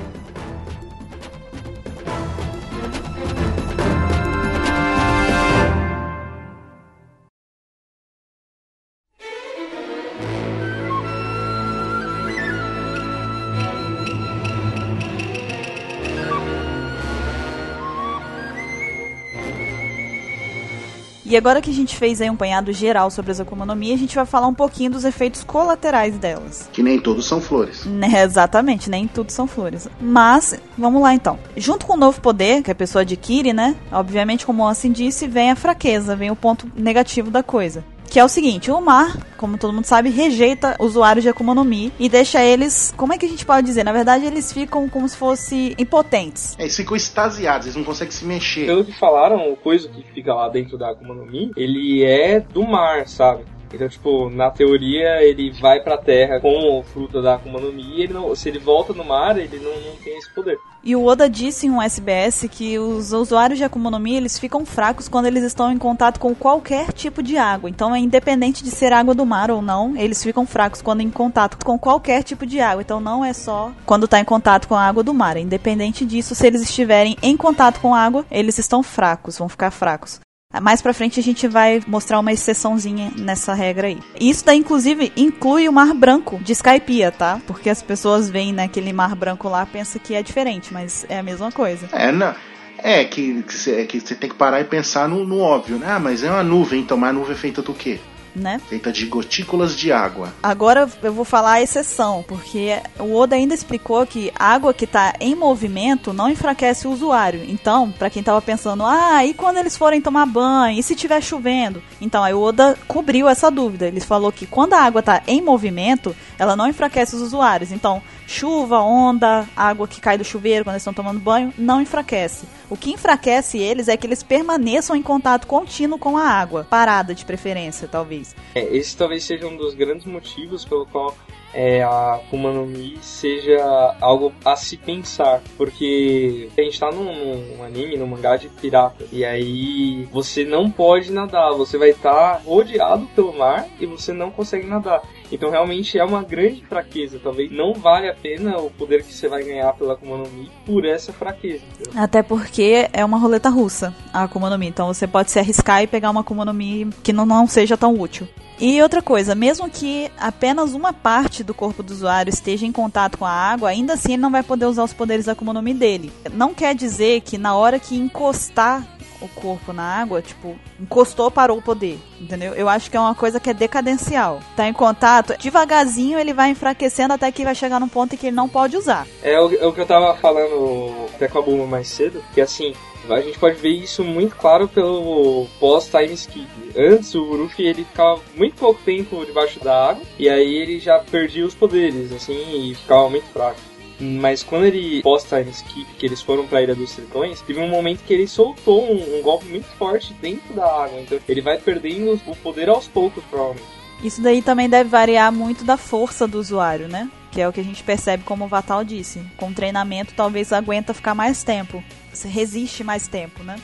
E agora que a gente fez aí um panhado geral sobre as Akuma no Mi, a gente vai falar um pouquinho dos efeitos colaterais delas. Que nem todos são flores. Né, exatamente, nem tudo são flores. Mas, vamos lá então. Junto com o novo poder que a pessoa adquire, né? Obviamente, como o Ansem disse, vem a fraqueza, vem o ponto negativo da coisa. Que é o seguinte, o mar, como todo mundo sabe, rejeita usuários de Akuma no Mi e deixa eles, como é que a gente pode dizer? Na verdade, eles ficam como se fossem impotentes. É, eles ficam extasiados, eles não conseguem se mexer. Pelo que falaram, o coisa que fica lá dentro da Akuma no Mi, ele é do mar, sabe? Então, tipo, na teoria, ele vai pra terra com o fruto da Akuma no Mi ele não, se ele volta no mar, ele não, não tem esse poder. E o Oda disse em um SBS que os usuários de Akuma no Mi, eles ficam fracos quando eles estão em contato com qualquer tipo de água. Então é independente de ser água do mar ou não, eles ficam fracos quando em contato com qualquer tipo de água. Então não é só quando está em contato com a água do mar. Independente disso, se eles estiverem em contato com água, eles estão fracos, vão ficar fracos. Mais pra frente a gente vai mostrar uma exceçãozinha nessa regra aí. Isso daí, inclusive, inclui o Mar Branco de Skypiea, tá? Porque as pessoas veem naquele Mar Branco lá pensam que é diferente, mas é a mesma coisa. É, não. É que, você, é que você tem que parar e pensar no, no óbvio, né? Ah, mas é uma nuvem, então, mas a nuvem é feita do quê? Né? Feita de gotículas de água. Agora eu vou falar a exceção, porque o Oda ainda explicou que água que está em movimento não enfraquece o usuário. Então, para quem tava pensando, ah, e quando eles forem tomar banho? E se tiver chovendo? Então, aí o Oda cobriu essa dúvida. Ele falou que quando a água está em movimento, ela não enfraquece os usuários. Então, chuva, onda, água que cai do chuveiro quando eles estão tomando banho, não enfraquece. O que enfraquece eles é que eles permaneçam em contato contínuo com a água, parada de preferência, talvez. É, esse talvez seja um dos grandes motivos pelo qual é, a Akuma no Mi seja algo a se pensar, porque a gente tá num, num anime, num mangá de pirata, e aí você não pode nadar, você vai estar tá rodeado pelo mar e você não consegue nadar. Então realmente é uma grande fraqueza. Talvez não vale a pena o poder que você vai ganhar pela Akuma no Mi por essa fraqueza. Até porque é uma roleta russa a Akuma no Mi. Então você pode se arriscar e pegar uma Akuma no Mi que não, não seja tão útil. E outra coisa, mesmo que apenas uma parte do corpo do usuário esteja em contato com a água, ainda assim ele não vai poder usar os poderes da Akuma dele. Não quer dizer que na hora que encostar o corpo na água, tipo, encostou, parou o poder, entendeu? Eu acho que é uma coisa que é decadencial. Tá em contato, devagarzinho ele vai enfraquecendo até que vai chegar num ponto em que ele não pode usar. É o, é o que eu tava falando até com a Buma mais cedo, que assim, a gente pode ver isso muito claro pelo pós-time skip. Antes, o Luffy ele ficava muito pouco tempo debaixo da água, e aí ele já perdia os poderes, assim, e ficava muito fraco. Mas quando ele posta time skip, que eles foram pra Ilha dos Tritões, teve um momento que ele soltou um, um, golpe muito forte dentro da água. Então ele vai perdendo o poder aos poucos, provavelmente. Isso daí também deve variar muito da força do usuário, né? Que é o que a gente percebe, como o Vatal disse. Com treinamento, talvez aguenta ficar mais tempo. Resiste mais tempo, né?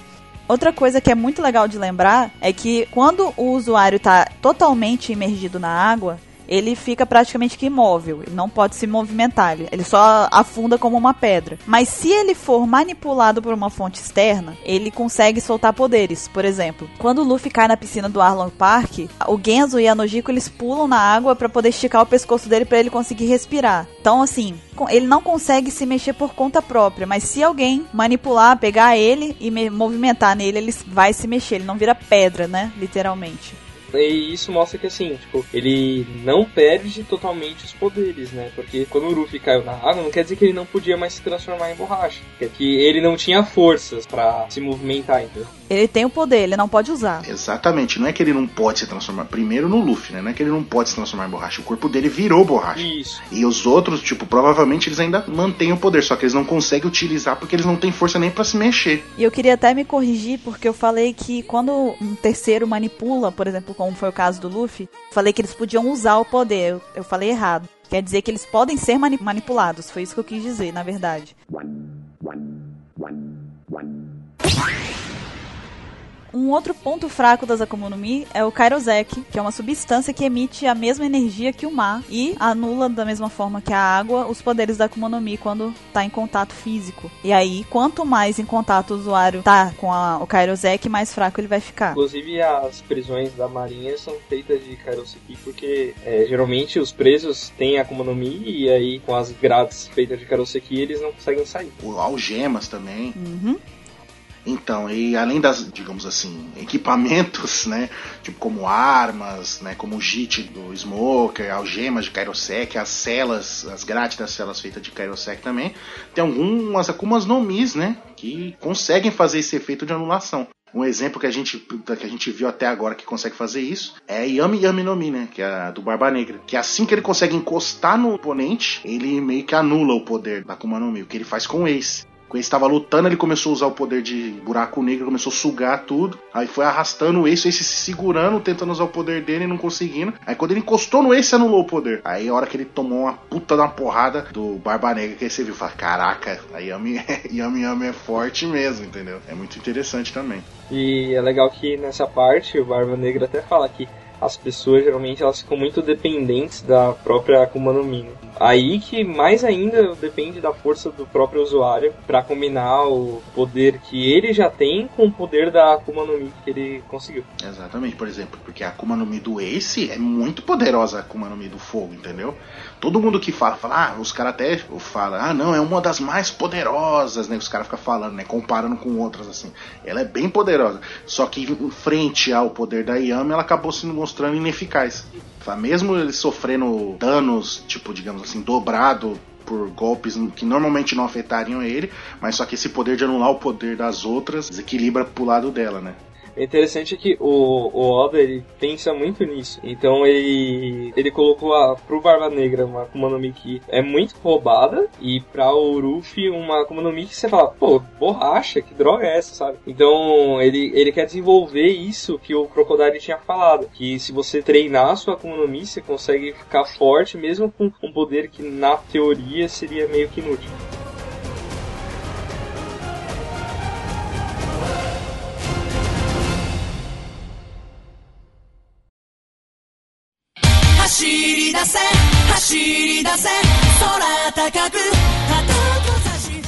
Outra coisa que é muito legal de lembrar é que quando o usuário está totalmente imergido na água, ele fica praticamente que imóvel, ele não pode se movimentar, ele só afunda como uma pedra. Mas se ele for manipulado por uma fonte externa, ele consegue soltar poderes. Por exemplo, quando o Luffy cai na piscina do Arlong Park, o Genzo e a Nojiko eles pulam na água para poder esticar o pescoço dele para ele conseguir respirar. Então assim, ele não consegue se mexer por conta própria, mas se alguém manipular, pegar ele e movimentar nele, ele vai se mexer, ele não vira pedra, né? Literalmente. E isso mostra que assim, tipo, ele não perde totalmente os poderes, né? Porque quando o Luffy caiu na água, não quer dizer que ele não podia mais se transformar em borracha. Quer que ele não tinha forças para se movimentar, entendeu? Ele tem o poder, ele não pode usar. Exatamente, não é que ele não pode se transformar. Primeiro no Luffy, né? Não é que ele não pode se transformar em borracha. O corpo dele virou borracha. Isso. E os outros, tipo, provavelmente eles ainda mantêm o poder, só que eles não conseguem utilizar porque eles não têm força nem para se mexer. E eu queria até me corrigir, porque eu falei que quando um terceiro manipula, por exemplo, como foi o caso do Luffy, falei que eles podiam usar o poder. Eu, falei errado. Quer dizer que eles podem ser mani manipulados. Foi isso que eu quis dizer, na verdade. Um outro ponto fraco das Akuma no Mi é o Kairosek, que é uma substância que emite a mesma energia que o mar e anula da mesma forma que a água os poderes da Akuma no Mi quando está em contato físico. E aí, quanto mais em contato o usuário tá com a, o Kairosek, mais fraco ele vai ficar. Inclusive, as prisões da marinha são feitas de Kairoseki porque é, geralmente os presos têm Akuma no Mi e aí com as grades feitas de Kairoseki eles não conseguem sair. Algemas também. Uhum. Então, e além das, digamos assim, equipamentos, né, tipo como armas, né, como o JIT do Smoker, algemas de Kairosek, as celas, as grades das celas feitas de Kairosek também, tem algumas Akumas no Mis, né, que conseguem fazer esse efeito de anulação. Um exemplo que a gente que a gente viu até agora que consegue fazer isso é Yami Yami no Mi, né? Que é do Barba Negra. Que assim que ele consegue encostar no oponente, ele meio que anula o poder da Akuma no Mi, o que ele faz com o Ace. Quando ele estava lutando, ele começou a usar o poder de buraco negro, começou a sugar tudo. Aí foi arrastando o Ace, o Ace se segurando, tentando usar o poder dele e não conseguindo. Aí quando ele encostou no Ace, anulou o poder. Aí a hora que ele tomou uma puta da porrada do Barba Negra, que aí você viu, fala, caraca, a Yami, Yami Yami é forte mesmo, entendeu? É muito interessante também. E é legal que nessa parte o Barba Negra até fala que as pessoas geralmente elas ficam muito dependentes da própria Akuma no Mi. Né? Aí que mais ainda depende da força do próprio usuário para combinar o poder que ele já tem com o poder da Akuma no Mi que ele conseguiu. Exatamente, por exemplo, porque a Akuma no Mi do Ace é muito poderosa a Akuma no Mi do Fogo, entendeu? Todo mundo que fala, fala, ah, os caras até falam, ah, não, é uma das mais poderosas, né? Os caras ficam falando, né? Comparando com outras, assim. Ela é bem poderosa. Só que frente ao poder da Yami, ela acabou se mostrando ineficaz. Mesmo ele sofrendo danos, tipo, digamos assim, dobrado por golpes que normalmente não afetariam ele, mas só que esse poder de anular o poder das outras desequilibra pro lado dela, né? É interessante que o, o Oda ele pensa muito nisso. Então ele ele colocou a, pro Barba Negra uma Akuma no Mi que é muito roubada e pra o Ruffy uma Akuma no Mi que você fala, pô, borracha, que droga é essa, sabe? Então ele, ele quer desenvolver isso que o Crocodile tinha falado, que se você treinar a sua Akuma no Mi, você consegue ficar forte mesmo com um poder que na teoria seria meio que inútil.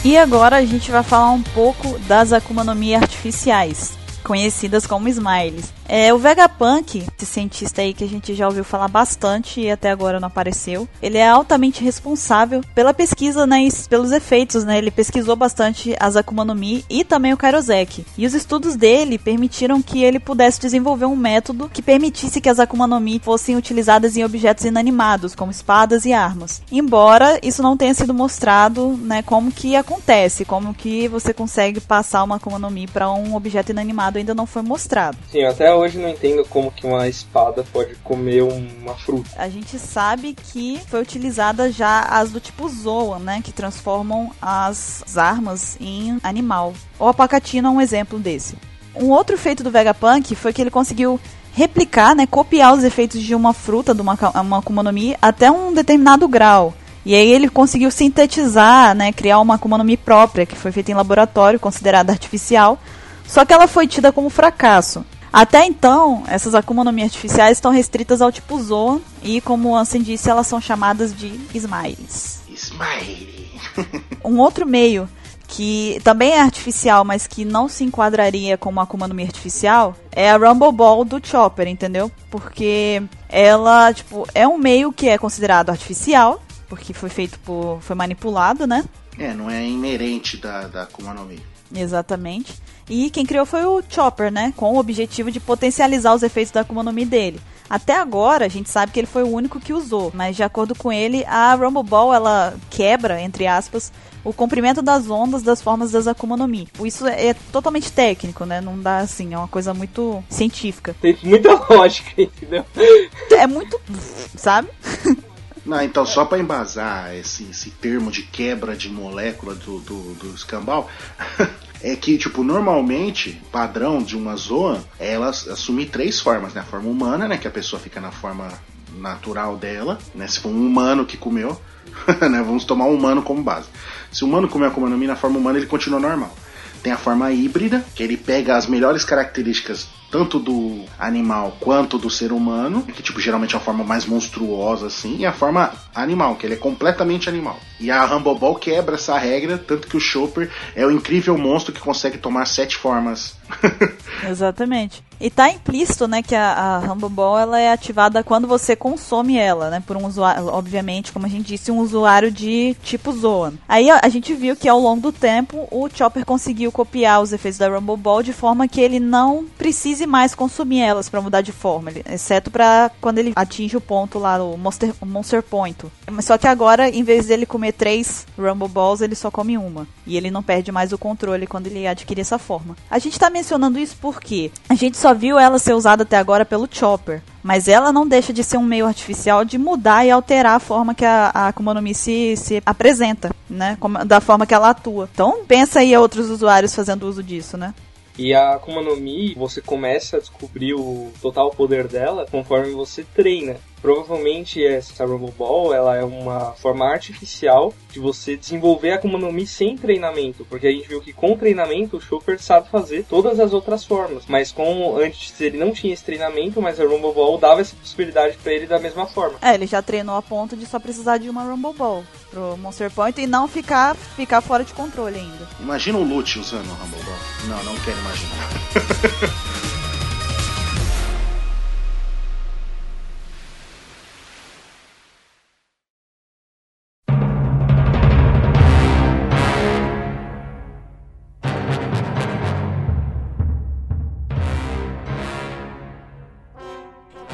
E agora a gente vai falar um pouco das Akuma no Mi artificiais, conhecidas como Smiles. É, o Vegapunk, esse cientista aí que a gente já ouviu falar bastante e até agora não apareceu, ele é altamente responsável pela pesquisa, né, pelos efeitos, né? Ele pesquisou bastante as Akuma no Mi e também o Kairosek. E os estudos dele permitiram que ele pudesse desenvolver um método que permitisse que as Akuma no Mi fossem utilizadas em objetos inanimados, como espadas e armas. Embora isso não tenha sido mostrado, né, como que acontece, como que você consegue passar uma Akuma no Mi para um objeto inanimado ainda não foi mostrado. Sim, até hoje não entendo como que uma espada pode comer uma fruta. A gente sabe que foi utilizada já as do tipo Zoa, né? Que transformam as armas em animal. O Apacatina é um exemplo desse. Um outro feito do Vegapunk foi que ele conseguiu replicar, né, copiar os efeitos de uma fruta, de uma, uma Akuma no Mi, até um determinado grau. E aí ele conseguiu sintetizar, né, criar uma Akuma no Mi própria, que foi feita em laboratório, considerada artificial, só que ela foi tida como fracasso. Até então, essas Akuma no Mi artificiais estão restritas ao tipo Zoan e, como Ansem disse, elas são chamadas de Smiles. Smile. Um outro meio que também é artificial, mas que não se enquadraria como Akuma no Mi artificial, é a Rumble Ball do Chopper, entendeu? Porque ela, tipo, é um meio que é considerado artificial, porque foi feito por. foi manipulado, né? É, não é inerente da, da Akuma no Mi. Exatamente. E quem criou foi o Chopper, né? Com o objetivo de potencializar os efeitos da Akuma no Mi dele. Até agora, a gente sabe que ele foi o único que usou, mas de acordo com ele, a Rumble Ball ela quebra, entre aspas, o comprimento das ondas das formas das Akuma no Mi. Isso é totalmente técnico, né? Não dá assim, é uma coisa muito científica. Tem muita lógica, entendeu? É muito, sabe? Não, então, só para embasar esse, esse termo de quebra de molécula do, do, do escambau, é que, tipo, normalmente, padrão de uma zoa é ela assumir três formas, né? A forma humana, né? Que a pessoa fica na forma natural dela, né? Se for um humano que comeu, né? Vamos tomar um humano como base. Se o humano comer a Akuma no Mi na forma humana, ele continua normal. Tem a forma híbrida, que ele pega as melhores características tanto do animal quanto do ser humano, que tipo geralmente é a forma mais monstruosa assim, e a forma animal, que ele é completamente animal. E a Rumble Ball quebra essa regra, tanto que o Chopper é o incrível monstro que consegue tomar sete formas. Exatamente. E tá implícito, né, que a, a Rumble Ball ela é ativada quando você consome ela, né, por um usuário, obviamente, como a gente disse, um usuário de tipo Zoan. Aí a, a gente viu que ao longo do tempo o Chopper conseguiu copiar os efeitos da Rumble Ball de forma que ele não precise mais consumir elas para mudar de forma, exceto para quando ele atinge o ponto lá, o Monster, o Monster Point. Só que agora, em vez dele comer três Rumble Balls, ele só come uma. E ele não perde mais o controle quando ele adquire essa forma. A gente tá mencionando isso porque a gente só viu ela ser usada até agora pelo Chopper. Mas ela não deixa de ser um meio artificial de mudar e alterar a forma que a, a Akuma no Mi se, se apresenta, né? Como, da forma que ela atua. Então pensa aí outros usuários fazendo uso disso, né? E a Akuma no Mi, você começa a descobrir o total poder dela conforme você treina. Provavelmente essa Rumble Ball ela é uma forma artificial de você desenvolver a Akuma no Mi sem treinamento, porque a gente viu que com treinamento o Chopper sabe fazer todas as outras formas, mas com antes ele não tinha esse treinamento, mas a Rumble Ball dava essa possibilidade para ele da mesma forma. É, ele já treinou a ponto de só precisar de uma Rumble Ball pro Monster Point e não ficar ficar fora de controle ainda. Imagina o Lute usando o Rumble Ball. Não, não quero imaginar.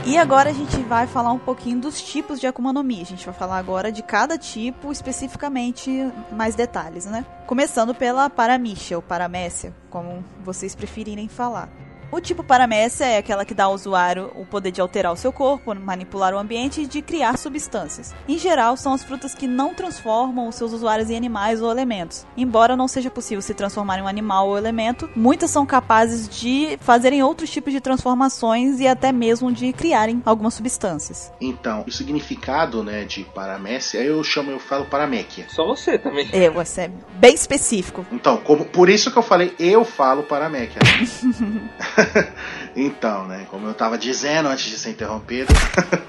E agora a gente vai falar um pouquinho dos tipos de Akuma no Mi. A gente vai falar agora de cada tipo, especificamente mais detalhes, né? Começando pela Paramisha, ou Paramécia, como vocês preferirem falar. O tipo paramécia é aquela que dá ao usuário o poder de alterar o seu corpo, manipular o ambiente e de criar substâncias. Em geral, são as frutas que não transformam os seus usuários em animais ou elementos. Embora não seja possível se transformar em um animal ou elemento, muitas são capazes de fazerem outros tipos de transformações e até mesmo de criarem algumas substâncias. Então, o significado, né, de paramécia, eu chamo, eu falo paraméquia. Só você também. É, você é bem específico. Então, como, por isso que eu falei, eu falo paraméquia. então, né, como eu tava dizendo antes de ser interrompido,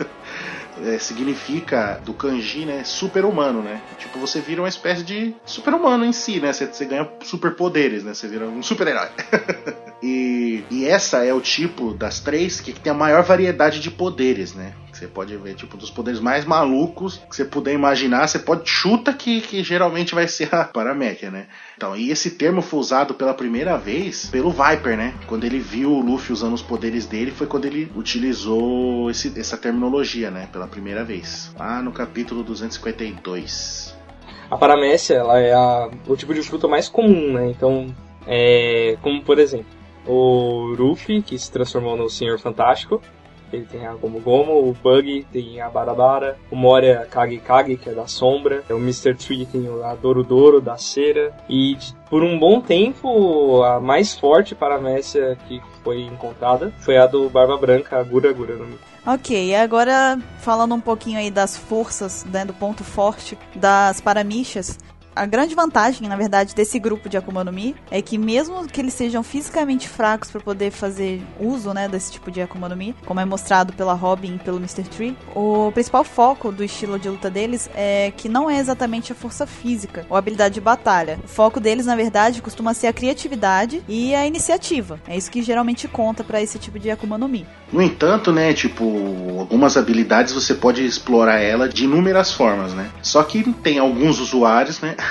é, significa do kanji, né, super-humano, né? Tipo, você vira uma espécie de super-humano em si, né? Você, você ganha superpoderes, né? Você vira um super-herói. e, e essa é o tipo das três que tem a maior variedade de poderes, né? Você pode ver, tipo, dos poderes mais malucos que você puder imaginar, você pode chuta que, que geralmente vai ser a Paraméquia, né? Então, e esse termo foi usado pela primeira vez pelo Viper, né? Quando ele viu o Luffy usando os poderes dele, foi quando ele utilizou esse, essa terminologia, né? Pela primeira vez. Lá no capítulo 252. A paramécia, ela é a, o tipo de fruta mais comum, né? Então, é, como por exemplo, o Ruffy, que se transformou no Senhor Fantástico, ele tem a Gomu Gomu, o Bug tem a Barabara, o Moria Kage Kage, que é da sombra, o Mr. Tree tem a Doro Doro, da cera, e por um bom tempo a mais forte paramécia que foi encontrada foi a do Barba Branca, a Gura Gura no Mi. Ok, e agora falando um pouquinho aí das forças, né, do ponto forte das paramichas, A grande vantagem, na verdade, desse grupo de Akuma no Mi é que mesmo que eles sejam fisicamente fracos para poder fazer uso, né, desse tipo de Akuma no Mi, como é mostrado pela Robin e pelo Mr. Tree, o principal foco do estilo de luta deles é que não é exatamente a força física ou habilidade de batalha. O foco deles, na verdade, costuma ser a criatividade e a iniciativa. É isso que geralmente conta para esse tipo de Akuma no Mi. No entanto, né, tipo, algumas habilidades você pode explorar ela de inúmeras formas, né? Só que tem alguns usuários, né?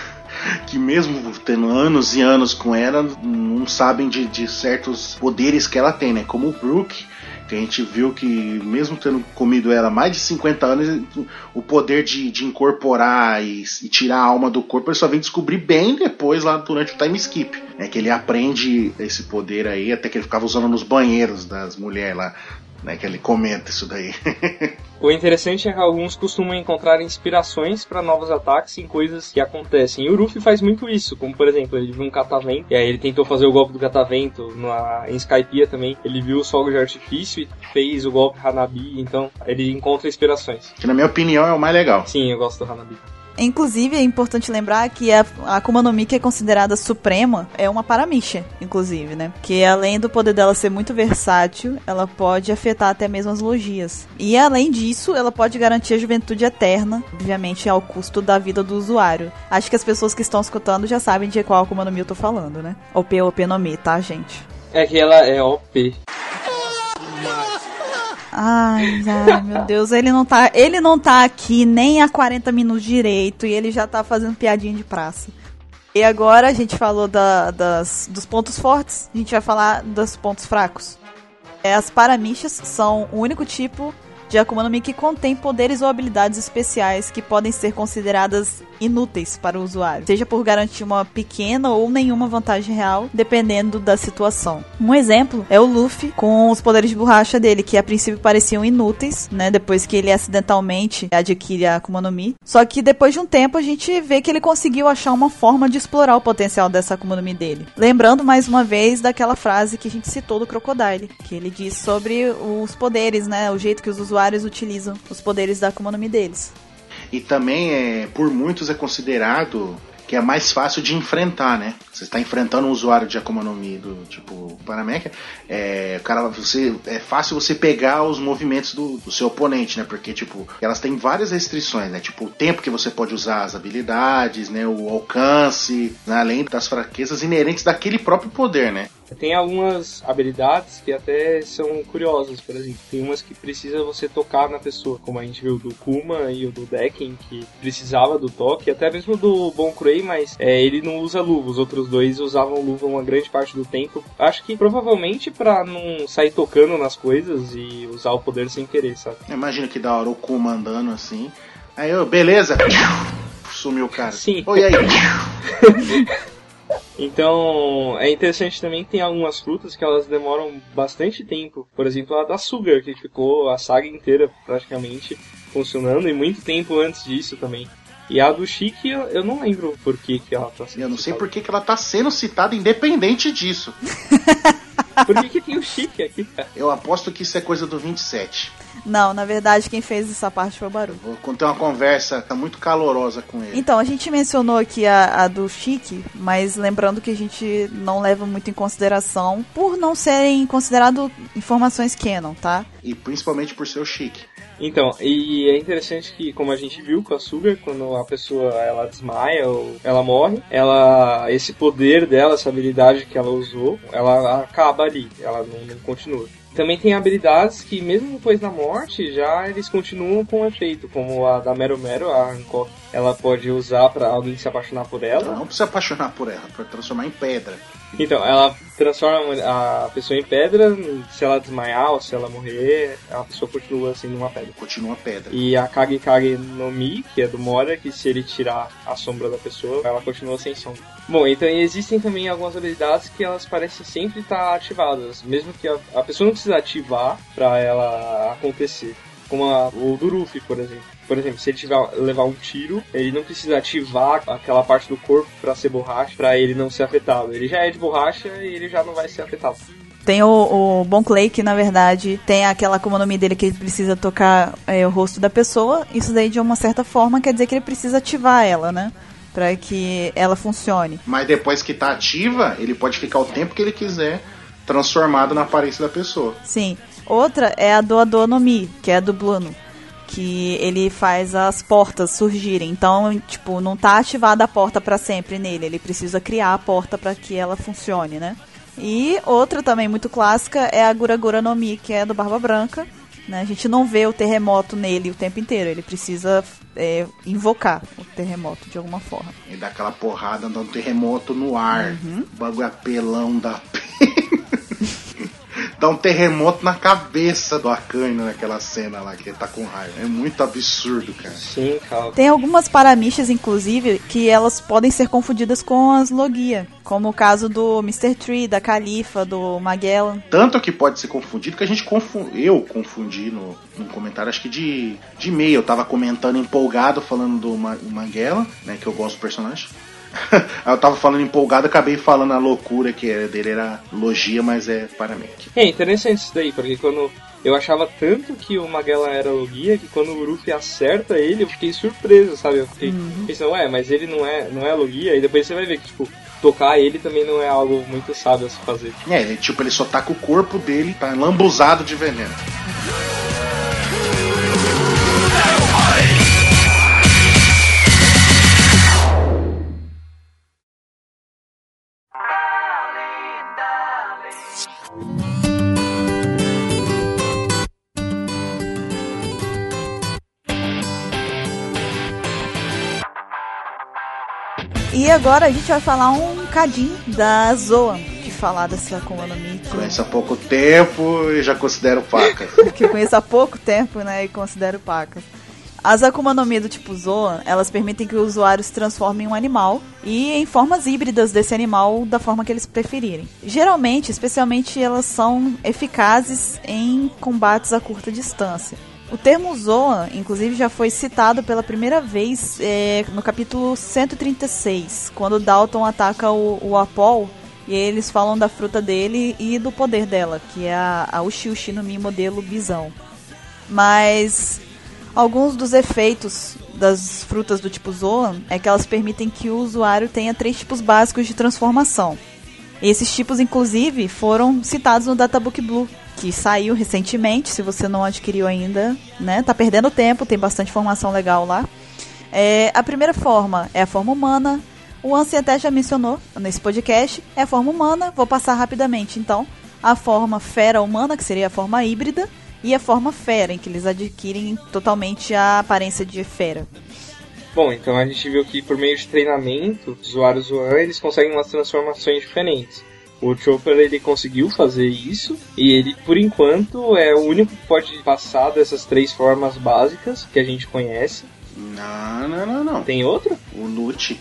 que mesmo tendo anos e anos com ela, não sabem de, de certos poderes que ela tem, né? Como o Brook, que a gente viu que, mesmo tendo comido ela mais de 50 anos, o poder de, de incorporar e, e, tirar a alma do corpo ele só vem descobrir bem depois, lá durante o time skip. É que ele aprende esse poder aí, até que ele ficava usando nos banheiros das mulheres lá, né? Que ele comenta isso daí. o interessante é que alguns costumam encontrar inspirações para novos ataques em coisas que acontecem. E o Ruffy faz muito isso, como por exemplo, ele viu um catavento, e aí ele tentou fazer o golpe do catavento na, em Skypiea também. Ele viu o fogo de artifício e fez o golpe Hanabi, então ele encontra inspirações. Que na minha opinião é o mais legal. Sim, eu gosto do Hanabi. Inclusive, é importante lembrar que a, a Akuma no Mi, que é considerada suprema, é uma Paramisha, inclusive, né? Que além do poder dela ser muito versátil, ela pode afetar até mesmo as logias. E além disso, ela pode garantir a juventude eterna, obviamente ao custo da vida do usuário. Acho que as pessoas que estão escutando já sabem de qual Akuma no Mi eu tô falando, né? OP, OP no Mi, tá, gente? É que ela é OP. Ai, ai, meu Deus, ele não tá, ele não tá aqui nem há 40 minutos direito e ele já tá fazendo piadinha de praça. E agora a gente falou da, das, dos pontos fortes, a gente vai falar dos pontos fracos. É, as paramichas são o único tipo de Akuma no Mi que contém poderes ou habilidades especiais que podem ser consideradas inúteis para o usuário, seja por garantir uma pequena ou nenhuma vantagem real, dependendo da situação. Um exemplo é o Luffy com os poderes de borracha dele, que a princípio pareciam inúteis, né, depois que ele acidentalmente adquire a Akuma no Mi. Só que depois de um tempo a gente vê que ele conseguiu achar uma forma de explorar o potencial dessa Akuma no Mi dele. Lembrando mais uma vez daquela frase que a gente citou do Crocodile, que ele diz sobre os poderes, né, o jeito que os usuários utilizam os poderes da Akuma no Mi deles. E também, é, por muitos, é considerado que é mais fácil de enfrentar, né? Você está enfrentando um usuário de Akuma no Mi do tipo Parameca, é, cara, você é fácil você pegar os movimentos do, do, seu oponente, né? Porque tipo, elas têm várias restrições, né? Tipo, o tempo que você pode usar as habilidades, né? O alcance, né? além das fraquezas inerentes daquele próprio poder, né? Tem algumas habilidades que até são curiosas, por exemplo. Tem umas que precisa você tocar na pessoa, como a gente viu do Kuma e o do Decken, que precisava do toque, até mesmo do Bon Crei, mas é, ele não usa luva. Os outros dois usavam luva uma grande parte do tempo. Acho que provavelmente para não sair tocando nas coisas e usar o poder sem querer, sabe? Imagina que da hora o Kuma andando assim. Aí eu, beleza! Sumiu o cara. Sim. Oi aí. Então, é interessante também que tem algumas frutas que elas demoram bastante tempo. Por exemplo, a da Sugar, que ficou a saga inteira praticamente funcionando e muito tempo antes disso também. E a do Chique, eu, eu não lembro por que, que ela tá sendo Eu não sei por que, que ela tá sendo citada independente disso. por que, que tem o Chique aqui, cara? Eu aposto que isso é coisa do 27. Não, na verdade, quem fez essa parte foi o Baru. Vou ter uma conversa tá muito calorosa com ele. Então, a gente mencionou aqui a, a do Chique, mas lembrando que a gente não leva muito em consideração por não serem consideradas informações canon, tá? E principalmente por ser o Chique. Então, e é interessante que, como a gente viu com a Sugar, quando a pessoa ela desmaia ou ela morre, ela esse poder dela, essa habilidade que ela usou, ela acaba ali, ela não, não continua. Também tem habilidades que, mesmo depois da morte, já eles continuam com efeito, como a da Mero Mero, a Hancock. Ela pode usar para alguém se apaixonar por ela. Não, não precisa apaixonar por ela, para transformar em pedra. Então, ela transforma a pessoa em pedra, se ela desmaiar ou se ela morrer, a pessoa continua assim numa pedra. Continua pedra. E a Kage Kage no Mi, que é do Mora, que se ele tirar a sombra da pessoa, ela continua sem sombra. Bom, então existem também algumas habilidades que elas parecem sempre estar ativadas, mesmo que a, a pessoa não precisa ativar para ela acontecer. Como a, o do Ruffy, por exemplo. Por exemplo, se ele tiver, levar um tiro, ele não precisa ativar aquela parte do corpo para ser borracha, para ele não ser afetado. Ele já é de borracha e ele já não vai ser afetado. Tem o, o Bon Clay, que na verdade tem aquela Akuma no Mi dele que ele precisa tocar é, o rosto da pessoa. Isso daí, de uma certa forma, quer dizer que ele precisa ativar ela, né? para que ela funcione. Mas depois que tá ativa, ele pode ficar o tempo que ele quiser transformado na aparência da pessoa. Sim. Outra é a do Adonomi, que é a do Bluno. Que ele faz as portas surgirem. Então, tipo, não tá ativada a porta para sempre nele. Ele precisa criar a porta para que ela funcione, né? E outra também muito clássica é a Guragura no Mi, que é do Barba Branca. Né? A gente não vê o terremoto nele o tempo inteiro. Ele precisa é, invocar o terremoto de alguma forma. E dá aquela porrada, dá um terremoto no ar. Uhum. O bagulho apelão da dá um terremoto na cabeça do Arcanho naquela cena lá que ele tá com raiva. É muito absurdo, cara. Sim, cara. Tem algumas paramichas, inclusive, que elas podem ser confundidas com as Logia. Como o caso do Mr. Tree, da Califa, do Magellan. Tanto que pode ser confundido que a gente confu eu confundi no, no comentário, acho que de, de e-mail. Eu tava comentando empolgado falando do Ma Magellan, né? Que eu gosto do personagem. Eu tava falando empolgado, acabei falando a loucura que era dele era logia, mas é Paramec. É interessante isso daí, porque quando eu achava tanto que o Magellan era logia que quando o Ruffy acerta ele, eu fiquei surpreso, sabe? Eu fiquei Uhum. pensando, ué, mas ele não é, não é logia, e depois você vai ver que, tipo, tocar ele também não é algo muito sábio a se fazer. É, tipo, ele só tá com o corpo dele, tá lambuzado de veneno. E agora a gente vai falar um cadinho da Zoa, que falar dessa Akuma no Mi, que, Conheço há pouco tempo e já considero faca. que eu conheço há pouco tempo, né, e considero pacas. As Akuma no Mi do tipo Zoa, elas permitem que o usuário se transforme em um animal e em formas híbridas desse animal da forma que eles preferirem. Geralmente, especialmente, elas são eficazes em combates a curta distância. O termo Zoa, inclusive, já foi citado pela primeira vez é, no capítulo 136, quando Dalton ataca o, o Apol e eles falam da fruta dele e do poder dela, que é a, a Ushi Ushi no Mi modelo Bisão. Mas alguns dos efeitos das frutas do tipo Zoan é que elas permitem que o usuário tenha três tipos básicos de transformação. E esses tipos, inclusive, foram citados no Databook Blue, que saiu recentemente. Se você não adquiriu ainda, né, tá perdendo tempo, tem bastante informação legal lá. É, a primeira forma é a forma humana. O Ansem até já mencionou nesse podcast. É a forma humana, vou passar rapidamente então. A forma fera humana, que seria a forma híbrida, e a forma fera, em que eles adquirem totalmente a aparência de fera. Bom, então a gente viu que por meio de treinamento, os usuários eles conseguem umas transformações diferentes. O Chopper ele conseguiu fazer isso e ele, por enquanto, é o único que pode passar dessas três formas básicas que a gente conhece. Não, não, não, não. Tem outro? O Lute,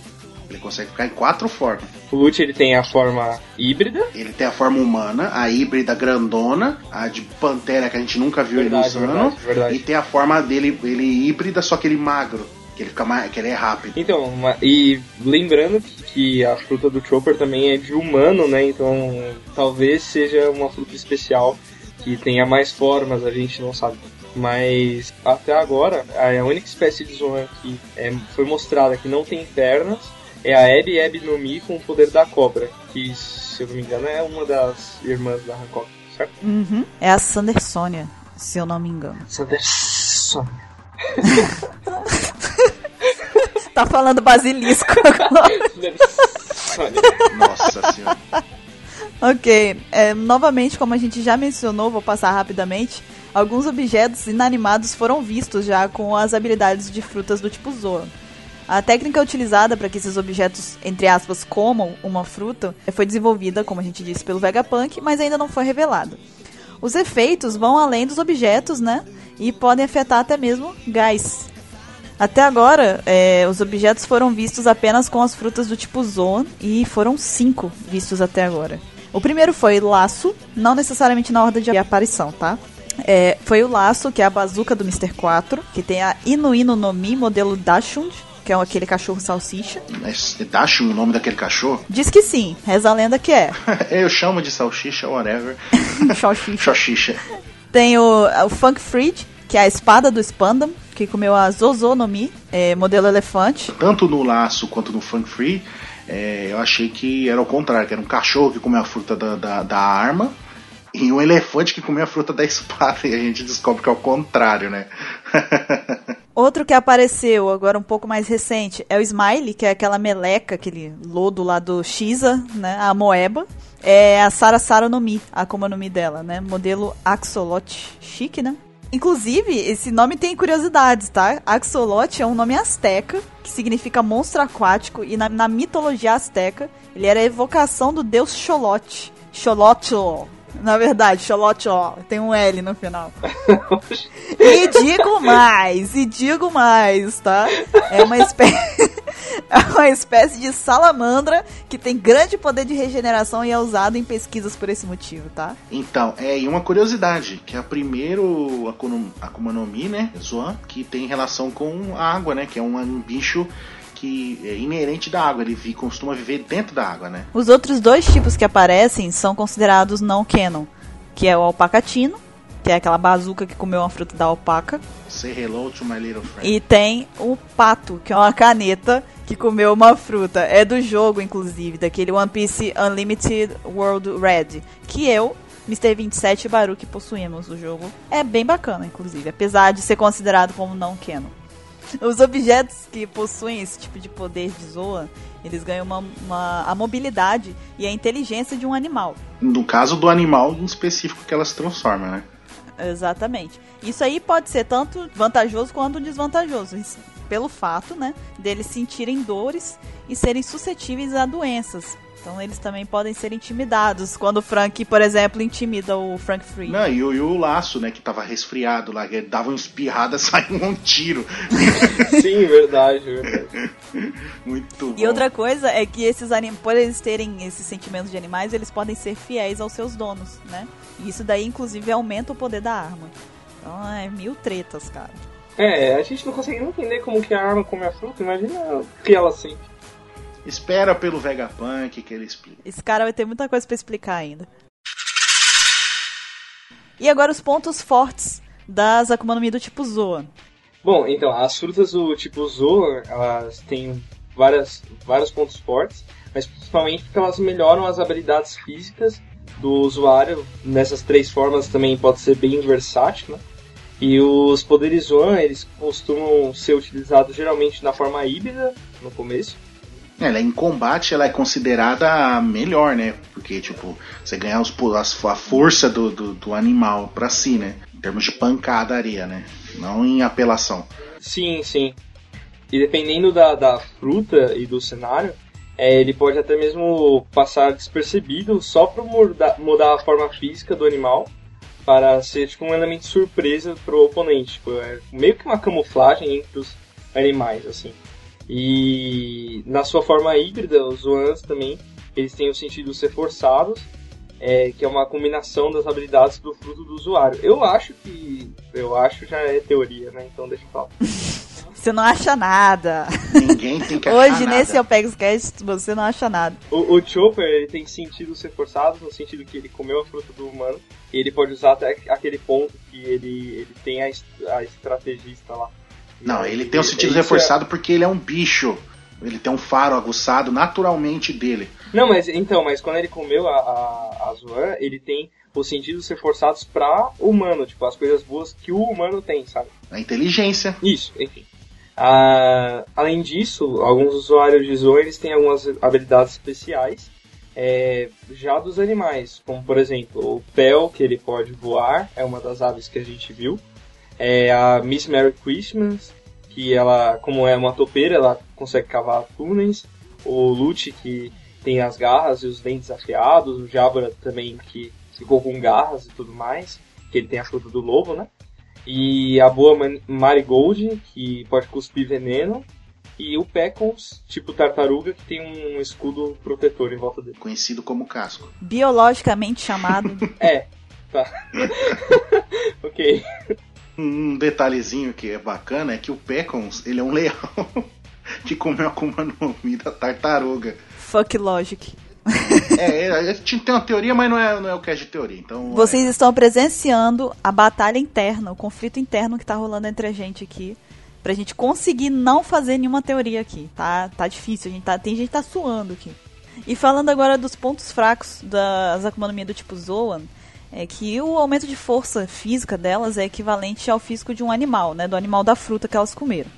ele consegue ficar em quatro formas. O Lute ele tem a forma híbrida. Ele tem a forma humana, a híbrida grandona, a de pantera que a gente nunca viu Verdade, ele usando. verdade, verdade. E tem a forma dele, ele híbrida, só que ele magro. Que ele fica mais. que ele é rápido. Então, uma- e lembrando que a fruta do Chopper também é de humano, né? Então talvez seja uma fruta especial que tenha mais formas, a gente não sabe. Mas até agora, a única espécie de Zoan que é, foi mostrada que não tem pernas é a Ebi Ebi no Mi com o poder da cobra, que se eu não me engano é uma das irmãs da Hancock, certo? Uhum. É a Sandersônia, se eu não me engano. Sanderson. Tá falando basilisco Nossa senhora. Ok, é, novamente, como a gente já mencionou, vou passar rapidamente. Alguns objetos inanimados foram vistos já com as habilidades de frutas do tipo Zoa. A técnica utilizada para que esses objetos, entre aspas, comam uma fruta, foi desenvolvida, como a gente disse, pelo Vegapunk, mas ainda não foi revelada. Os efeitos vão além dos objetos, né? E podem afetar até mesmo gás. Até agora, é, os objetos foram vistos apenas com as frutas do tipo Zoan e foram cinco vistos até agora. O primeiro foi laço, não necessariamente na ordem de aparição, tá? É, foi o laço, que é a bazuca do Mr. 4, que tem a Inu Inu no Mi modelo Dachshund, que é aquele cachorro salsicha. É Dachshund o nome daquele cachorro? Diz que sim, reza a lenda que é. Eu chamo de salsicha, whatever. Salsicha. Xoxixa. Tem o, o Funk Freed, que é a espada do Spandam, que comeu a Zozonomi, é, modelo elefante. Tanto no laço quanto no Funk Free, é, eu achei que era o contrário, que era um cachorro que comeu a fruta da, da, da arma e um elefante que comeu a fruta da espada. E a gente descobre que é o contrário, né? Outro que apareceu agora um pouco mais recente é o Smiley, que é aquela meleca, aquele lodo lá do Shiza, né? A Moeba. É a Sara Sara no Mi, a como no Mi dela, né? Modelo Axolot. Chique, né? Inclusive, esse nome tem curiosidades, tá? Axolot é um nome asteca, que significa monstro aquático, e na, na mitologia asteca, ele era a evocação do deus Xolote. Xolotl, na verdade, Xolote, ó, tem um L no final. e digo mais, e digo mais, tá? É uma espécie. é uma espécie de salamandra que tem grande poder de regeneração e é usado em pesquisas por esse motivo, tá? Então, é, e uma curiosidade, que é o primeiro Akuma no Mi, né, Zoan, que tem relação com a água, né, que é um bicho que é inerente da água, ele costuma viver dentro da água, né? Os outros dois tipos que aparecem são considerados não canon, que é o alpacatino, que é aquela bazuca que comeu uma fruta da alpaca. Say hello to my little friend. E tem o pato, que é uma caneta que comeu uma fruta. É do jogo, inclusive, daquele One Piece Unlimited World Red, que eu Mr. 27 e Baruch possuímos o jogo. É bem bacana, inclusive, apesar de ser considerado como não canon. Os objetos que possuem esse tipo de poder de Zoa, eles ganham uma, uma, a mobilidade e a inteligência de um animal. No caso do animal em específico que ela se transforma, né? Exatamente. Isso aí pode ser tanto vantajoso quanto desvantajoso. Pelo fato, né, deles sentirem dores e serem suscetíveis a doenças. Então eles também podem ser intimidados. Quando o Frank, por exemplo, intimida o Frank Free. Não, e o, e o laço, né, que tava resfriado lá, que dava uma espirrada, saiu um tiro. Sim, verdade, verdade. Muito bom. E outra coisa é que esses animais, por eles terem esses sentimentos de animais, eles podem ser fiéis aos seus donos, né? E isso daí, inclusive, aumenta o poder da arma. Então é mil tretas, cara. É, a gente não consegue entender como que a arma come a fruta, imagina que ela sente. Espera pelo Vegapunk que ele explica. Esse cara vai ter muita coisa para explicar ainda. E agora os pontos fortes das Akuma no Mi do tipo Zoa. Bom, então, as frutas do tipo Zoa, elas têm várias, vários pontos fortes, mas principalmente porque elas melhoram as habilidades físicas do usuário. Nessas três formas também pode ser bem versátil, né? E os poderes Zoan, eles costumam ser utilizados geralmente na forma híbrida, no começo, ela em combate ela é considerada a melhor, né? Porque, tipo, você ganhar os, a, força do, do, do, animal pra si, né? Em termos de pancadaria, né? Não em apelação. Sim, sim. E dependendo da, da fruta e do cenário, é, ele pode até mesmo passar despercebido só para mudar, mudar a forma física do animal para ser tipo um elemento surpresa pro oponente. Tipo, é meio que uma camuflagem entre os animais, assim. E na sua forma híbrida, os Zoans também, eles têm o sentido de ser forçados, é, que é uma combinação das habilidades do fruto do usuário. Eu acho que. Eu acho já é teoria, né? Então deixa eu falar. Você não acha nada. Ninguém tem que achar Hoje, nada. nesse Cast, você não acha nada. O, o Chopper, ele tem sentido ser forçado, no sentido que ele comeu a fruta do humano, e ele pode usar até aquele ponto que ele, ele tem a, a estrategista lá. Não, ele tem um sentido é- reforçado porque ele é um bicho. Ele tem um faro aguçado naturalmente dele. Não, mas então, mas quando ele comeu a, a, a Zoan, ele tem os sentidos reforçados para o humano, tipo, as coisas boas que o humano tem, sabe? A inteligência. Isso, enfim. Ah, além disso, alguns usuários de Zoan eles têm algumas habilidades especiais é, já dos animais, como por exemplo o Pel, que ele pode voar, é uma das aves que a gente viu. É a Miss Merry Christmas, que ela, como é uma topeira, ela consegue cavar túneis. O Lute, que tem as garras e os dentes afiados. O Jabra também, que ficou com garras e tudo mais. Que ele tem a fruta do lobo, né? E a boa Marigold, que pode cuspir veneno. E o Pecons, tipo tartaruga, que tem um escudo protetor em volta dele. Conhecido como casco. Biologicamente chamado. é, tá. ok. Um detalhezinho que é bacana é que o Pecons, ele é um leão que comeu a Akuma no Mi da tartaruga. Fuck logic. é, a gente tem uma teoria, mas não é, não é o que é de teoria. Então, Vocês é... estão presenciando a batalha interna, o conflito interno que tá rolando entre a gente aqui. pra gente conseguir não fazer nenhuma teoria aqui. Tá, tá difícil, a gente tá, tem gente que tá suando aqui. E falando agora dos pontos fracos das Akuma no Mi do tipo Zoan, é que o aumento de força física delas é equivalente ao físico de um animal, né, do animal da fruta que elas comeram.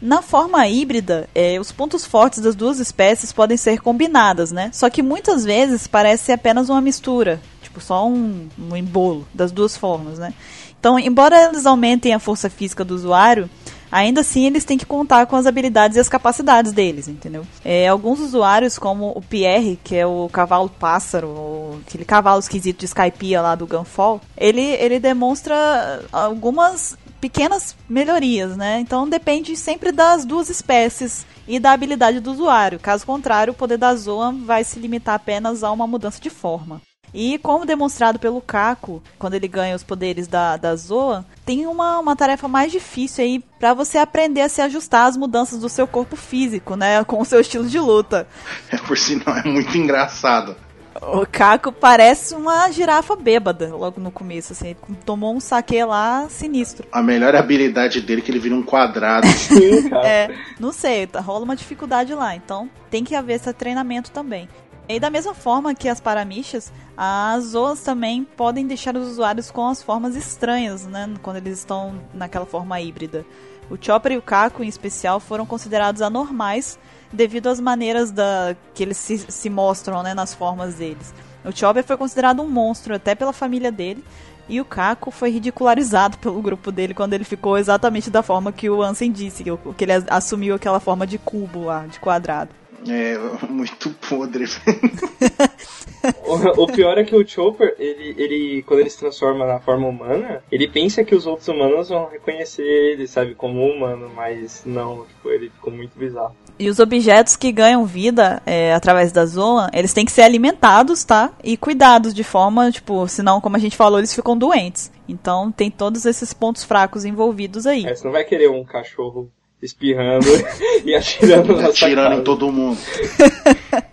Na forma híbrida, é, os pontos fortes das duas espécies podem ser combinadas, né? Só que muitas vezes parece apenas uma mistura, tipo só um, um embolo das duas formas, né? Então, embora eles aumentem a força física do usuário, ainda assim eles têm que contar com as habilidades e as capacidades deles, entendeu? É, alguns usuários, como o Pierre, que é o cavalo pássaro, aquele cavalo esquisito de Skypiea lá do Gunfall, ele, ele demonstra algumas pequenas melhorias, né? Então depende sempre das duas espécies e da habilidade do usuário. Caso contrário, o poder da Zoan vai se limitar apenas a uma mudança de forma. E como demonstrado pelo Caco, quando ele ganha os poderes da, da Zoa, tem uma, uma tarefa mais difícil aí para você aprender a se ajustar às mudanças do seu corpo físico, né? Com o seu estilo de luta. É, por sinal, é muito engraçado. O Caco parece uma girafa bêbada logo no começo, assim. Tomou um saque lá sinistro. A melhor habilidade dele é que ele vira um quadrado. Sim, cara. É, não sei, tá, rola uma dificuldade lá. Então tem que haver esse treinamento também. E da mesma forma que as paramichas, as zoas também podem deixar os usuários com as formas estranhas, né? Quando eles estão naquela forma híbrida. O Chopper e o Caco, em especial, foram considerados anormais devido às maneiras da que eles se, se mostram né, nas formas deles. O Chopper foi considerado um monstro até pela família dele, e o Caco foi ridicularizado pelo grupo dele quando ele ficou exatamente da forma que o Ansem disse, que ele assumiu aquela forma de cubo lá, de quadrado. É, muito podre. O, o pior é que o Chopper, ele, ele, quando ele se transforma na forma humana, ele pensa que os outros humanos vão reconhecer ele, sabe, como humano, mas não, tipo, ele ficou muito bizarro. E os objetos que ganham vida é, através da Zoan, eles têm que ser alimentados, tá? E cuidados de forma, tipo, senão, como a gente falou, eles ficam doentes. Então tem todos esses pontos fracos envolvidos aí. É, você não vai querer um cachorro espirrando e atirando na Atirando em todo mundo.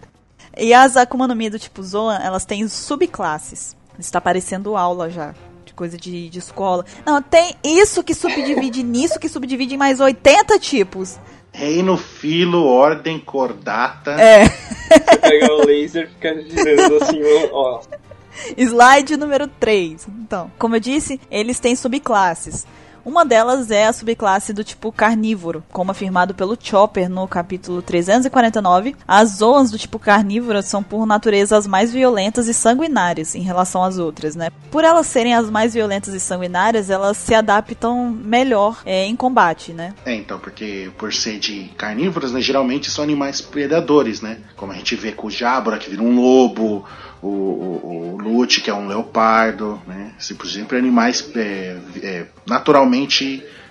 E as Akuma no Mi do tipo Zoan, elas têm subclasses. Está parecendo aula já. De coisa de, de escola. Não, tem isso que subdivide nisso, que subdivide em mais 80 tipos. Reino, filo, ordem, cordata. É. Você pega o laser e fica girando assim, ó. Slide número 3. Então, como eu disse, eles têm subclasses. Uma delas é a subclasse do tipo carnívoro, como afirmado pelo Chopper no capítulo 349. As zoas do tipo carnívoro são por natureza as mais violentas e sanguinárias em relação às outras, né? Por elas serem as mais violentas e sanguinárias, elas se adaptam melhor é, em combate, né? É, então, porque por ser de carnívoros, né, geralmente são animais predadores, né? Como a gente vê com o Jabra, que vira um lobo, o, o, o Lute, que é um leopardo, né? Assim, por exemplo, animais é, é, naturalmente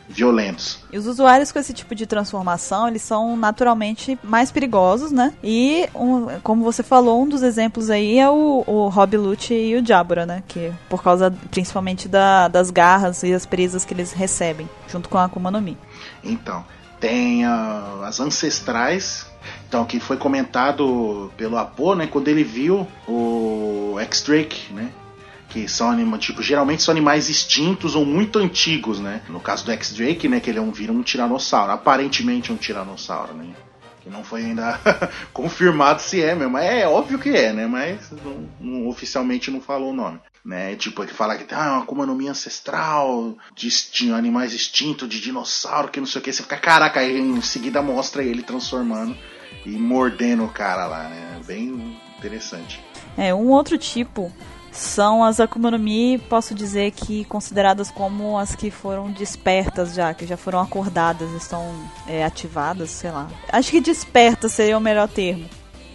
violentos. E os usuários com esse tipo de transformação, eles são naturalmente mais perigosos, né? E, um- como você falou, um dos exemplos aí é o, o Rob Lute e o Jabura, né? Que por causa principalmente da- das garras e as presas que eles recebem, junto com a Akuma no Mi. Então, tem ah, as ancestrais. Então, que foi comentado pelo Apo, né? Quando ele viu o X-Drake, né? Que são animais, tipo, geralmente são animais extintos ou muito antigos, né? No caso do X-Drake, né? Que ele é um, vira um tiranossauro. Aparentemente um tiranossauro, né? Que não foi ainda confirmado se é mesmo. É óbvio que é, né? Mas não- não- oficialmente não falou o nome. Né? Tipo, ele fala que tem ah, uma Akuma no Mi ancestral, de extin- animais extintos, de dinossauro, que não sei o que. Você fica, caraca, aí em seguida mostra ele transformando e mordendo o cara lá, né? Bem interessante. É, um outro tipo são as Akuma no Mi, posso dizer que consideradas como as que foram despertas já, que já foram acordadas, estão é, ativadas, sei lá. Acho que despertas seria o melhor termo.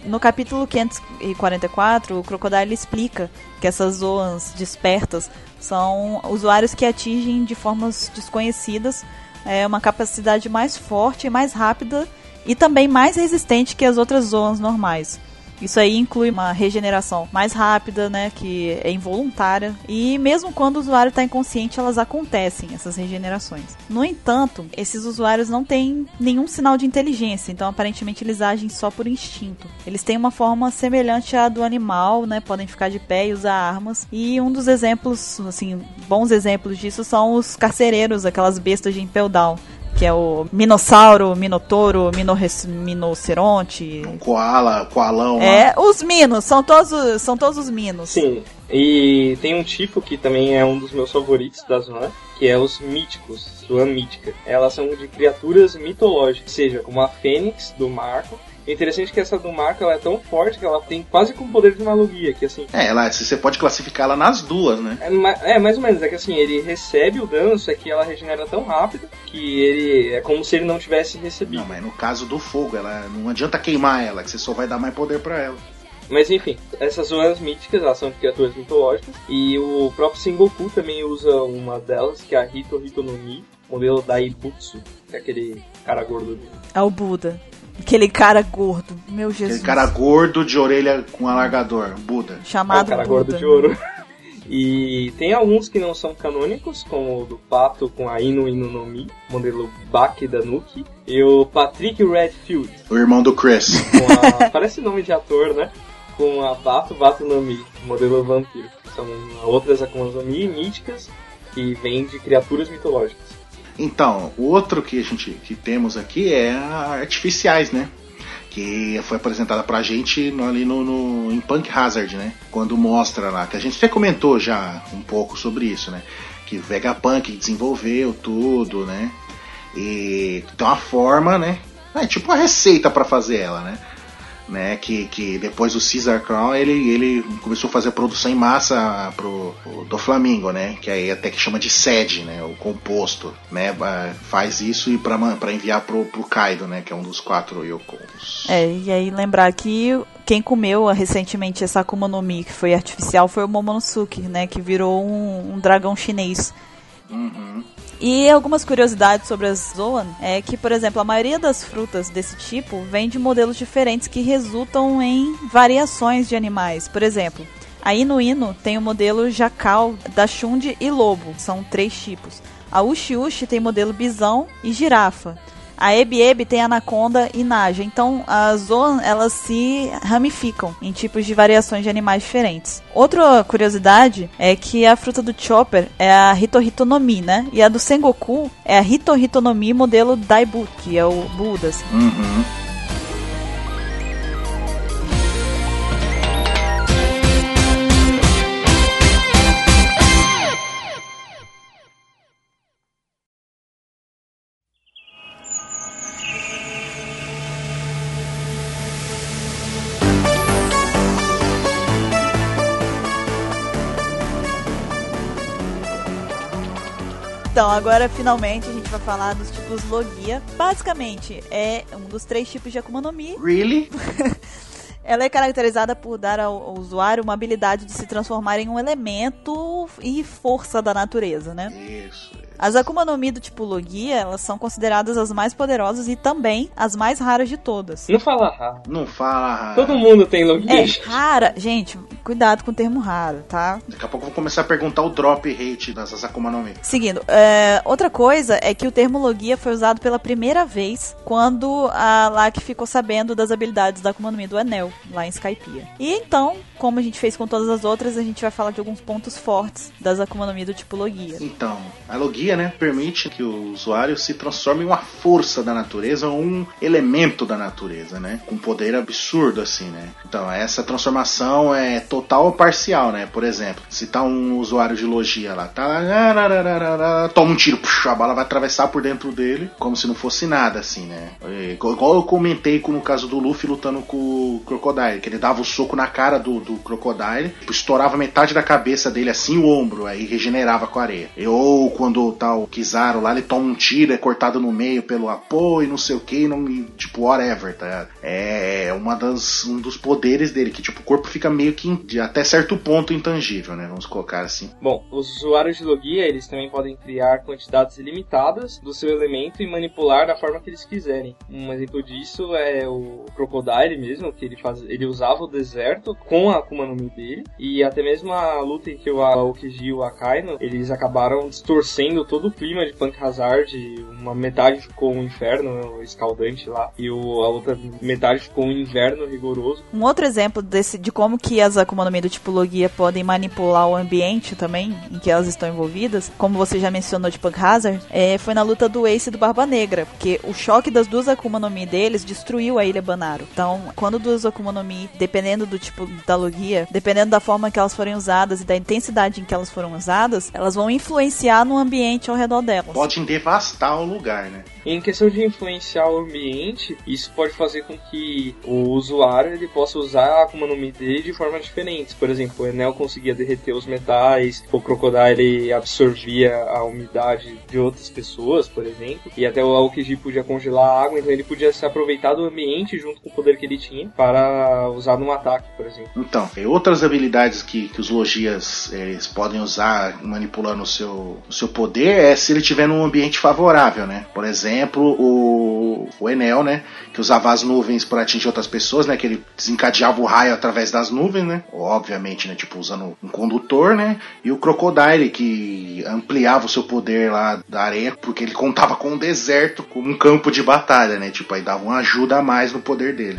No capítulo 544, o Crocodile explica que essas zoas despertas são usuários que atingem de formas desconhecidas é, uma capacidade mais forte mais rápida e também mais resistente que as outras zoas normais. Isso aí inclui uma regeneração mais rápida, né, que é involuntária, e mesmo quando o usuário está inconsciente, elas acontecem, essas regenerações. No entanto, esses usuários não têm nenhum sinal de inteligência, então aparentemente eles agem só por instinto. Eles têm uma forma semelhante à do animal, né, podem ficar de pé e usar armas, e um dos exemplos, assim, bons exemplos disso são os carcereiros, aquelas bestas de Impel Down, que é o Minossauro, Minotouro, Minorres, Minoceronte. Um koala, koalão lá. É, os Minos, são todos, são todos os Minos. Sim. E tem um tipo que também é um dos meus favoritos da Zoan, que é os míticos, Zoan mítica. Elas são de criaturas mitológicas, seja como a Fênix do Marco. É interessante que essa do Marco ela é tão forte que ela tem quase com o poder de uma logia, que assim. É, ela, você pode classificar ela nas duas, né? É, é, mais ou menos, é que assim, ele recebe o dano, só que ela regenera tão rápido que ele. É como se ele não tivesse recebido. Não, mas no caso do fogo, ela não adianta queimar ela, que você só vai dar mais poder pra ela. Mas enfim, essas zonas míticas, elas são criaturas mitológicas. E o próprio Sengoku também usa uma delas, que é a Hito Hito no Mi, modelo da Ibutsu, que é aquele cara gordo. É o Buda. Aquele cara gordo. Meu Jesus. Aquele cara gordo de orelha com alargador, Buda. É o Chamado cara Buda. gordo de ouro. E tem alguns que não são canônicos, como o do Pato com a Inu Inu no Mi, modelo Baki da Nuki. E o Patrick Redfield, O irmão do Chris. com a... parece nome de ator, né? Com a Bato Bato no Mi, modelo Vampiro. São outras Akumas no Mi míticas que vêm de criaturas mitológicas. Então, o outro que a gente que temos aqui é a artificiais, né? Que foi apresentada pra gente no- ali no, no- em Punk Hazard, né? Quando mostra lá, que a gente até comentou já um pouco sobre isso, né? Que Vegapunk desenvolveu tudo, né? E tem uma forma, né? É tipo uma receita pra fazer ela, né? Né, que, que depois o Caesar Crown ele, ele começou a fazer produção em massa pro, pro- do Flamengo, né, que aí até que chama de sede, né, o composto, né, faz isso e para para enviar pro, pro Kaido, né, que é um dos quatro Yokos. É, e aí lembrar que quem comeu recentemente essa Akuma no Mi, que foi artificial, foi o Momonosuke, né? Que virou um, um dragão chinês. Uhum. E algumas curiosidades sobre as Zoan é que, por exemplo, a maioria das frutas desse tipo vem de modelos diferentes que resultam em variações de animais. Por exemplo, a Inu Inu tem o modelo Jacal, Dachshund e Lobo, são três tipos. A Ushi Ushi tem modelo Bisão e Girafa. A Ebi Ebi tem Anaconda e Naja. Então, as Zoan, elas se ramificam em tipos de variações de animais diferentes. Outra curiosidade é que a fruta do Chopper é a Hito no Mi, né? E a do Sengoku é a Hito no Mi modelo Daibu, que é o Buda, assim. Uhum. Então, agora finalmente a gente vai falar dos tipos Logia. Basicamente, é um dos três tipos de Akuma no Mi. Really? Ela é caracterizada por dar ao, usuário uma habilidade de se transformar em um elemento e força da natureza, né? Isso. As Akuma no Mi do tipo Logia, elas são consideradas as mais poderosas e também as mais raras de todas. Não fala raro. Não fala. Todo mundo tem login. É, rara, gente, cuidado com o termo raro, tá? Daqui a pouco eu vou começar a perguntar o drop rate dessas Akuma no Mi. Seguindo, é, outra coisa é que o termo Logia foi usado pela primeira vez quando a Lak ficou sabendo das habilidades da Akuma no Mi do Enel, lá em Skypiea. E então, como a gente fez com todas as outras, a gente vai falar de alguns pontos fortes das Akuma no Mi do tipo Logia. Então, a logia, né, permite que o usuário se transforme em uma força da natureza um elemento da natureza, né, com poder absurdo assim, né. Então, essa transformação é total ou parcial, né. Por exemplo, se tá um usuário de logia lá, tá toma um tiro, puxa, a bala vai atravessar por dentro dele, como se não fosse nada, assim, né. É, Igual eu comentei com- no caso do Luffy lutando com o Crocodile, que ele dava o soco na cara do, do Crocodile, tipo, estourava metade da cabeça dele assim, o ombro, aí regenerava com a areia. Ou quando tá o Kizaru lá, ele toma um tiro, é cortado no meio pelo apoio, não sei o que, não, tipo, whatever, tá? ligado? É uma das, um dos poderes dele, que tipo, o corpo fica meio que in- de até certo ponto intangível, né? Vamos colocar assim. Bom, os usuários de Logia, eles também podem criar quantidades ilimitadas do seu elemento e manipular da forma que eles quiserem. Um exemplo disso é o Crocodile mesmo, que ele, faz, ele usava o deserto com a Akuma no Mi dele, e até mesmo a luta em que o Aokiji e o Akainu, eles acabaram distorcendo todo o clima de Punk Hazard, uma metade ficou o inferno, o escaldante lá, e o, a outra metade ficou o inverno rigoroso. Um outro exemplo desse, de como que as Akuma no Mi do tipo Logia podem manipular o ambiente também em que elas estão envolvidas, como você já mencionou de Punk Hazard, é, foi na luta do Ace e do Barba Negra, porque o choque das duas Akuma no Mi deles destruiu a Ilha Banaro. Então, quando duas Akuma no Mi, dependendo do tipo da Logia, dependendo da forma que elas forem usadas e da intensidade em que elas foram usadas, elas vão influenciar no ambiente ao redor delas. Podem devastar o lugar, né? Em questão de influenciar o ambiente, isso pode fazer com que o usuário ele possa usar a Akuma no Mi dele de formas diferentes. Por exemplo, o Enel conseguia derreter os metais, o Crocodile absorvia a umidade de outras pessoas, por exemplo, e até o Aokiji podia congelar a água, então ele podia se aproveitar do ambiente junto com o poder que ele tinha para usar num ataque, por exemplo. Então, tem outras habilidades que, que os logias eles podem usar manipulando o seu, o seu poder é se ele estiver num ambiente favorável, né? Por exemplo, o, o Enel, né? Que usava as nuvens para atingir outras pessoas, né? Que ele desencadeava o raio através das nuvens, né? Obviamente, né? Tipo, usando um condutor, né? E o Crocodile, que ampliava o seu poder lá da areia, porque ele contava com um deserto como um campo de batalha, né? Tipo, aí dava uma ajuda a mais no poder dele.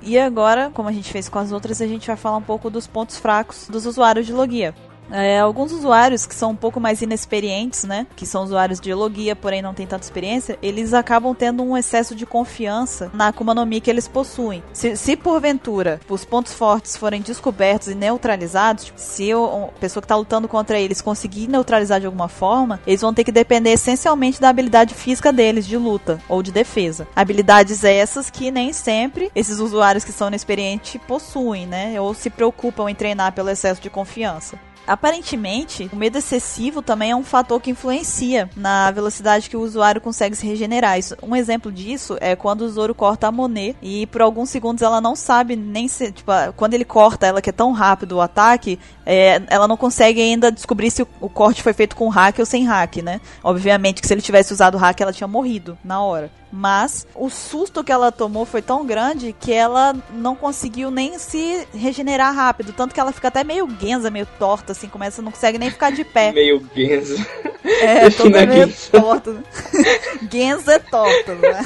E agora, como a gente fez com as outras, a gente vai falar um pouco dos pontos fracos dos usuários de Logia. É, alguns usuários que são um pouco mais inexperientes, né? Que são usuários de Logia, porém não têm tanta experiência, eles acabam tendo um excesso de confiança na Akuma no Mi que eles possuem. Se, se porventura os pontos fortes forem descobertos e neutralizados, tipo, se a pessoa que está lutando contra eles conseguir neutralizar de alguma forma, eles vão ter que depender essencialmente da habilidade física deles de luta ou de defesa. Habilidades essas que nem sempre esses usuários que são inexperientes possuem, né? Ou se preocupam em treinar pelo excesso de confiança. Aparentemente, o medo excessivo também é um fator que influencia na velocidade que o usuário consegue se regenerar. Isso, um exemplo disso é quando o Zoro corta a Monet e por alguns segundos ela não sabe nem se. Tipo, quando ele corta ela, que é tão rápido o ataque, é, ela não consegue ainda descobrir se o, o, corte foi feito com hack ou sem hack, né? Obviamente que se ele tivesse usado hack, ela tinha morrido na hora. Mas o susto que ela tomou foi tão grande que ela não conseguiu nem se regenerar rápido. Tanto que ela fica até meio genza, meio torta, assim, começa, não consegue nem ficar de pé. Meio genza. É, toda meio torta. genza é torta, né?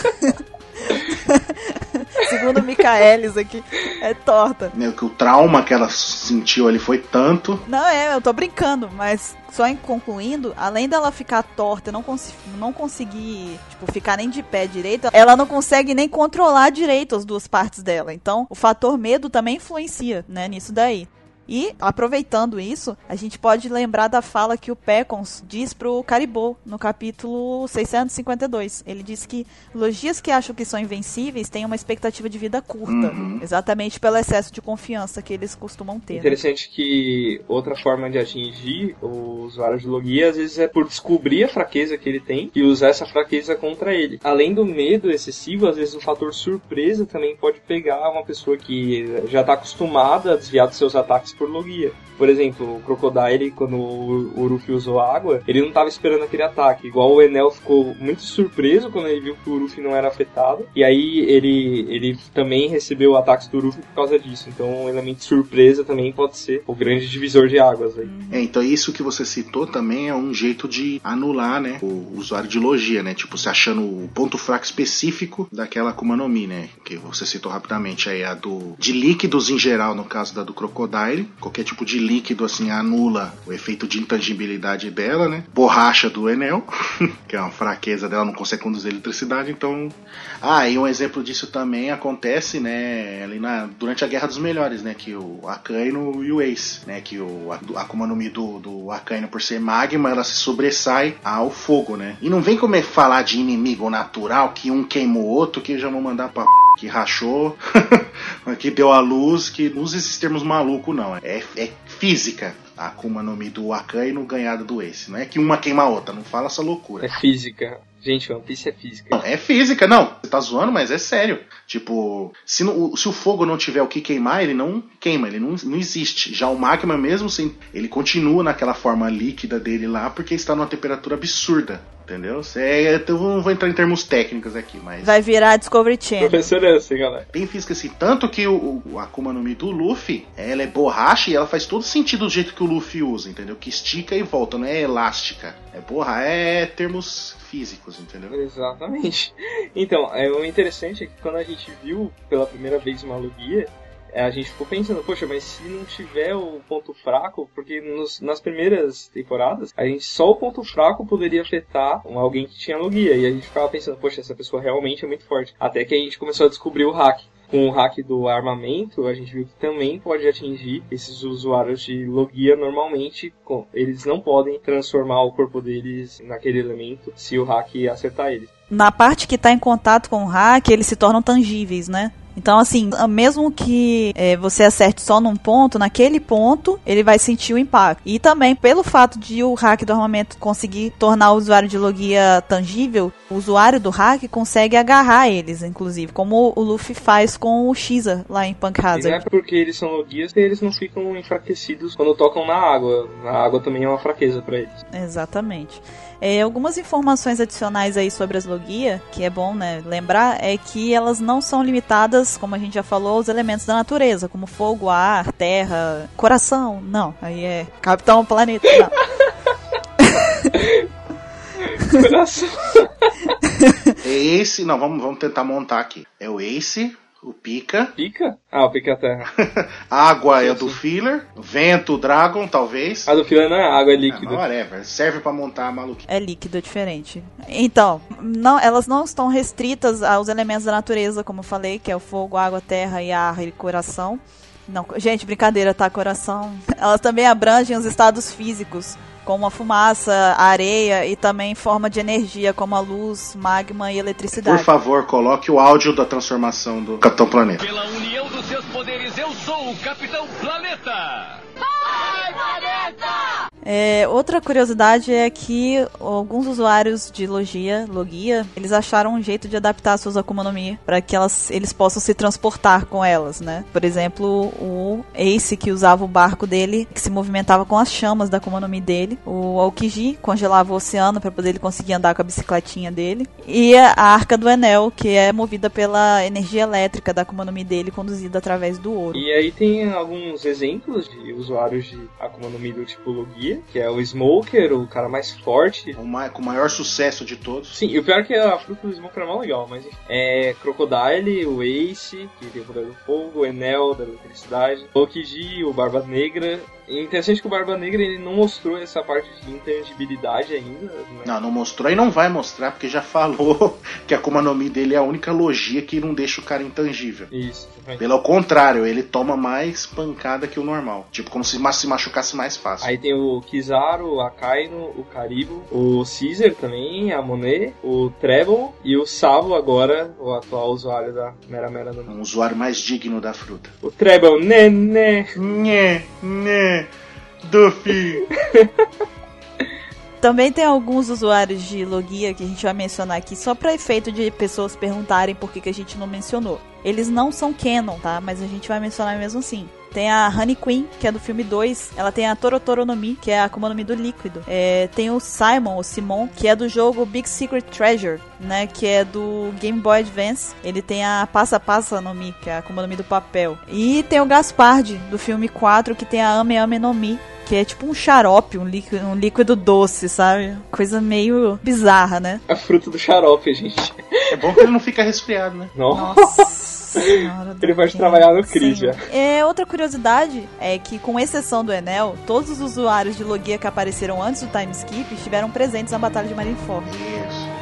Segundo o Michaelis aqui, é torta. O trauma que ela sentiu ali foi tanto. Não, é, eu tô brincando, mas só em concluindo, além dela ficar torta, não, cons não conseguir, tipo, ficar nem de pé direito, ela não consegue nem controlar direito as duas partes dela. Então, o fator medo também influencia, né, nisso daí. E, aproveitando isso, a gente pode lembrar da fala que o Pecons diz pro Caribou, no capítulo 652. Ele diz que logias que acham que são invencíveis têm uma expectativa de vida curta, Uhum. exatamente pelo excesso de confiança que eles costumam ter. né? Interessante que outra forma de atingir o usuário de Logia às vezes é por descobrir a fraqueza que ele tem e usar essa fraqueza contra ele. Além do medo excessivo, às vezes o fator surpresa também pode pegar uma pessoa que já está acostumada a desviar dos seus ataques por Logia. Por exemplo, o Crocodile, quando o Uruf usou água, ele não estava esperando aquele ataque. Igual o Enel ficou muito surpreso quando ele viu que o Uruf não era afetado. E aí ele, ele também recebeu ataques do Uruf por causa disso. Então o elemento surpresa também pode ser o grande divisor de águas aí. É, então isso que você citou também é um jeito de anular, né, o usuário de logia, né? Tipo, se achando o ponto fraco específico daquela Akuma no Mi, né? Que você citou rapidamente aí a do de líquidos em geral, no caso da do Crocodile, qualquer tipo de líquido assim anula o efeito de intangibilidade dela, né? Borracha do Enel, que é uma fraqueza dela, não consegue conduzir eletricidade, então ah, e um exemplo disso também acontece, né, ali na, durante a Guerra dos Melhores, né, que o Akainu e o Ace, né, que o Akuma no Mi do, do Akainu por ser magma, ela se sobressai ao fogo, né. E não vem como é falar de inimigo natural, que um queimou o outro, que já vão mandar pra. Que rachou, que deu a luz, que não usa esses termos malucos, não. É, é física. A Akuma no Mi do Akainu ganhada do Ace. Não é que uma queima a outra, não fala essa loucura. É física. Gente, One Piece é física. Não, é física, não. Você tá zoando, mas é sério. Tipo, se, não- se o fogo não tiver o que queimar, ele não queima, ele não, não existe. Já o magma, mesmo sem. Ele continua naquela forma líquida dele lá, porque está numa temperatura absurda. entendeu? É, eu não vou entrar em termos técnicos aqui, mas. Vai virar Discovery Channel. Professorança, galera. Bem física assim. Tanto que o, o Akuma no Mi do Luffy, ela é borracha e ela faz todo sentido do jeito que o Luffy usa, entendeu? Que estica e volta, não é elástica. É borra, é termos físicos, entendeu? Exatamente. Então, é, o interessante é que quando a gente viu pela primeira vez uma Lugia, é, a gente ficou pensando, poxa, mas se não tiver o ponto fraco, porque nos, nas primeiras temporadas, a gente só o ponto fraco poderia afetar alguém que tinha logia. E a gente ficava pensando, poxa, essa pessoa realmente é muito forte. Até que a gente começou a descobrir o hack. Com o hack do armamento, a gente viu que também pode atingir esses usuários de logia normalmente. Eles não podem transformar o corpo deles naquele elemento se o hack acertar eles. Na parte que está em contato com o hack, eles se tornam tangíveis, né? Então, assim, mesmo que é, você acerte só num ponto, naquele ponto ele vai sentir o impacto. E também, pelo fato de o hack do armamento conseguir tornar o usuário de logia tangível, o usuário do hack consegue agarrar eles, inclusive, como o Luffy faz com o Xer lá em Punk Hazard. E é porque eles são logias que eles não ficam enfraquecidos quando tocam na água. A água também é uma fraqueza para eles. Exatamente. É, algumas informações adicionais aí sobre as logia, que é bom né, lembrar, é que elas não são limitadas, como a gente já falou, aos elementos da natureza, como fogo, ar, terra, coração. Não, aí é Capitão Planeta. Não. coração. É esse, não, vamos, vamos tentar montar aqui. É o Ace, o Pica. Pica? Ah, o Pica é a Terra. água sim, é do Filler. Vento, Dragon, talvez. A do Filler não é água, é líquido. É, whatever. Serve para montar a maluquice. É líquido, é diferente. Então, não, elas não estão restritas aos elementos da natureza, como eu falei, que é o fogo, água, terra e ar e coração. Não, gente, brincadeira, tá? Coração. Elas também abrangem os estados físicos como a fumaça, a areia e também forma de energia, como a luz, magma e eletricidade. Por favor, coloque o áudio da transformação do Capitão Planeta. Pela união dos seus poderes, eu sou o Capitão Planeta! Vai, Planeta! É, outra curiosidade é que alguns usuários de Logia, Logia, eles acharam um jeito de adaptar suas Akuma no Mi para que elas, eles possam se transportar com elas, né? Por exemplo, o Ace que usava o barco dele, que se movimentava com as chamas da Akuma no Mi dele, o Aokiji congelava o oceano para poder ele conseguir andar com a bicicletinha dele, e a Arca do Enel, que é movida pela energia elétrica da Akuma no Mi dele, conduzida através do ouro. E aí tem alguns exemplos de usuários de Akuma no Mi do tipo Logia que é o Smoker, o cara mais forte. O mais, com o maior sucesso de todos. Sim, e o pior é que a fruta do Smoker é mó legal, mas é Crocodile, o Ace, que tem o poder do fogo, o Enel, da eletricidade, o Okiji, o Barba Negra, é interessante que o Barba Negra ele não mostrou essa parte de intangibilidade ainda. Né? Não, não mostrou e não vai mostrar, porque já falou que a Akuma no Mi dele é a única logia que não deixa o cara intangível. Isso. Pelo contrário, ele toma mais pancada que o normal. Tipo, como se se machucasse mais fácil. Aí tem o Kizaru, o Akainu, o Karibo, o Caesar também, a Monet, o Treble e o Sabo agora, o atual usuário da Mera Mera no Um usuário mais digno da fruta. O Treble, né, né. Né, né. Duffy. Também tem alguns usuários de Logia que a gente vai mencionar aqui só para efeito de pessoas perguntarem por que, que a gente não mencionou. Eles não são canon, tá? Mas a gente vai mencionar mesmo assim. Tem a Honey Queen, que é do filme 2. Ela tem a Torotoro no Mi, que é a Akuma no Mi do líquido. É, tem o Simon, o Simon, que é do jogo Big Secret Treasure, né? Que é do Game Boy Advance. Ele tem a Passa Passa no Mi, que é a Akuma no Mi do papel. E tem o Gaspard, do filme 4, que tem a Ame Ame no Mi, que é tipo um xarope, um líquido, um líquido doce, sabe? Coisa meio bizarra, né? A fruta do xarope, gente. É bom que ele não fica resfriado, né? Nossa. Senhora ele pode trabalhar no CRI já. É, outra curiosidade é que, com exceção do Enel, todos os usuários de Logia que apareceram antes do time skip estiveram presentes na Batalha de Marineford. Isso.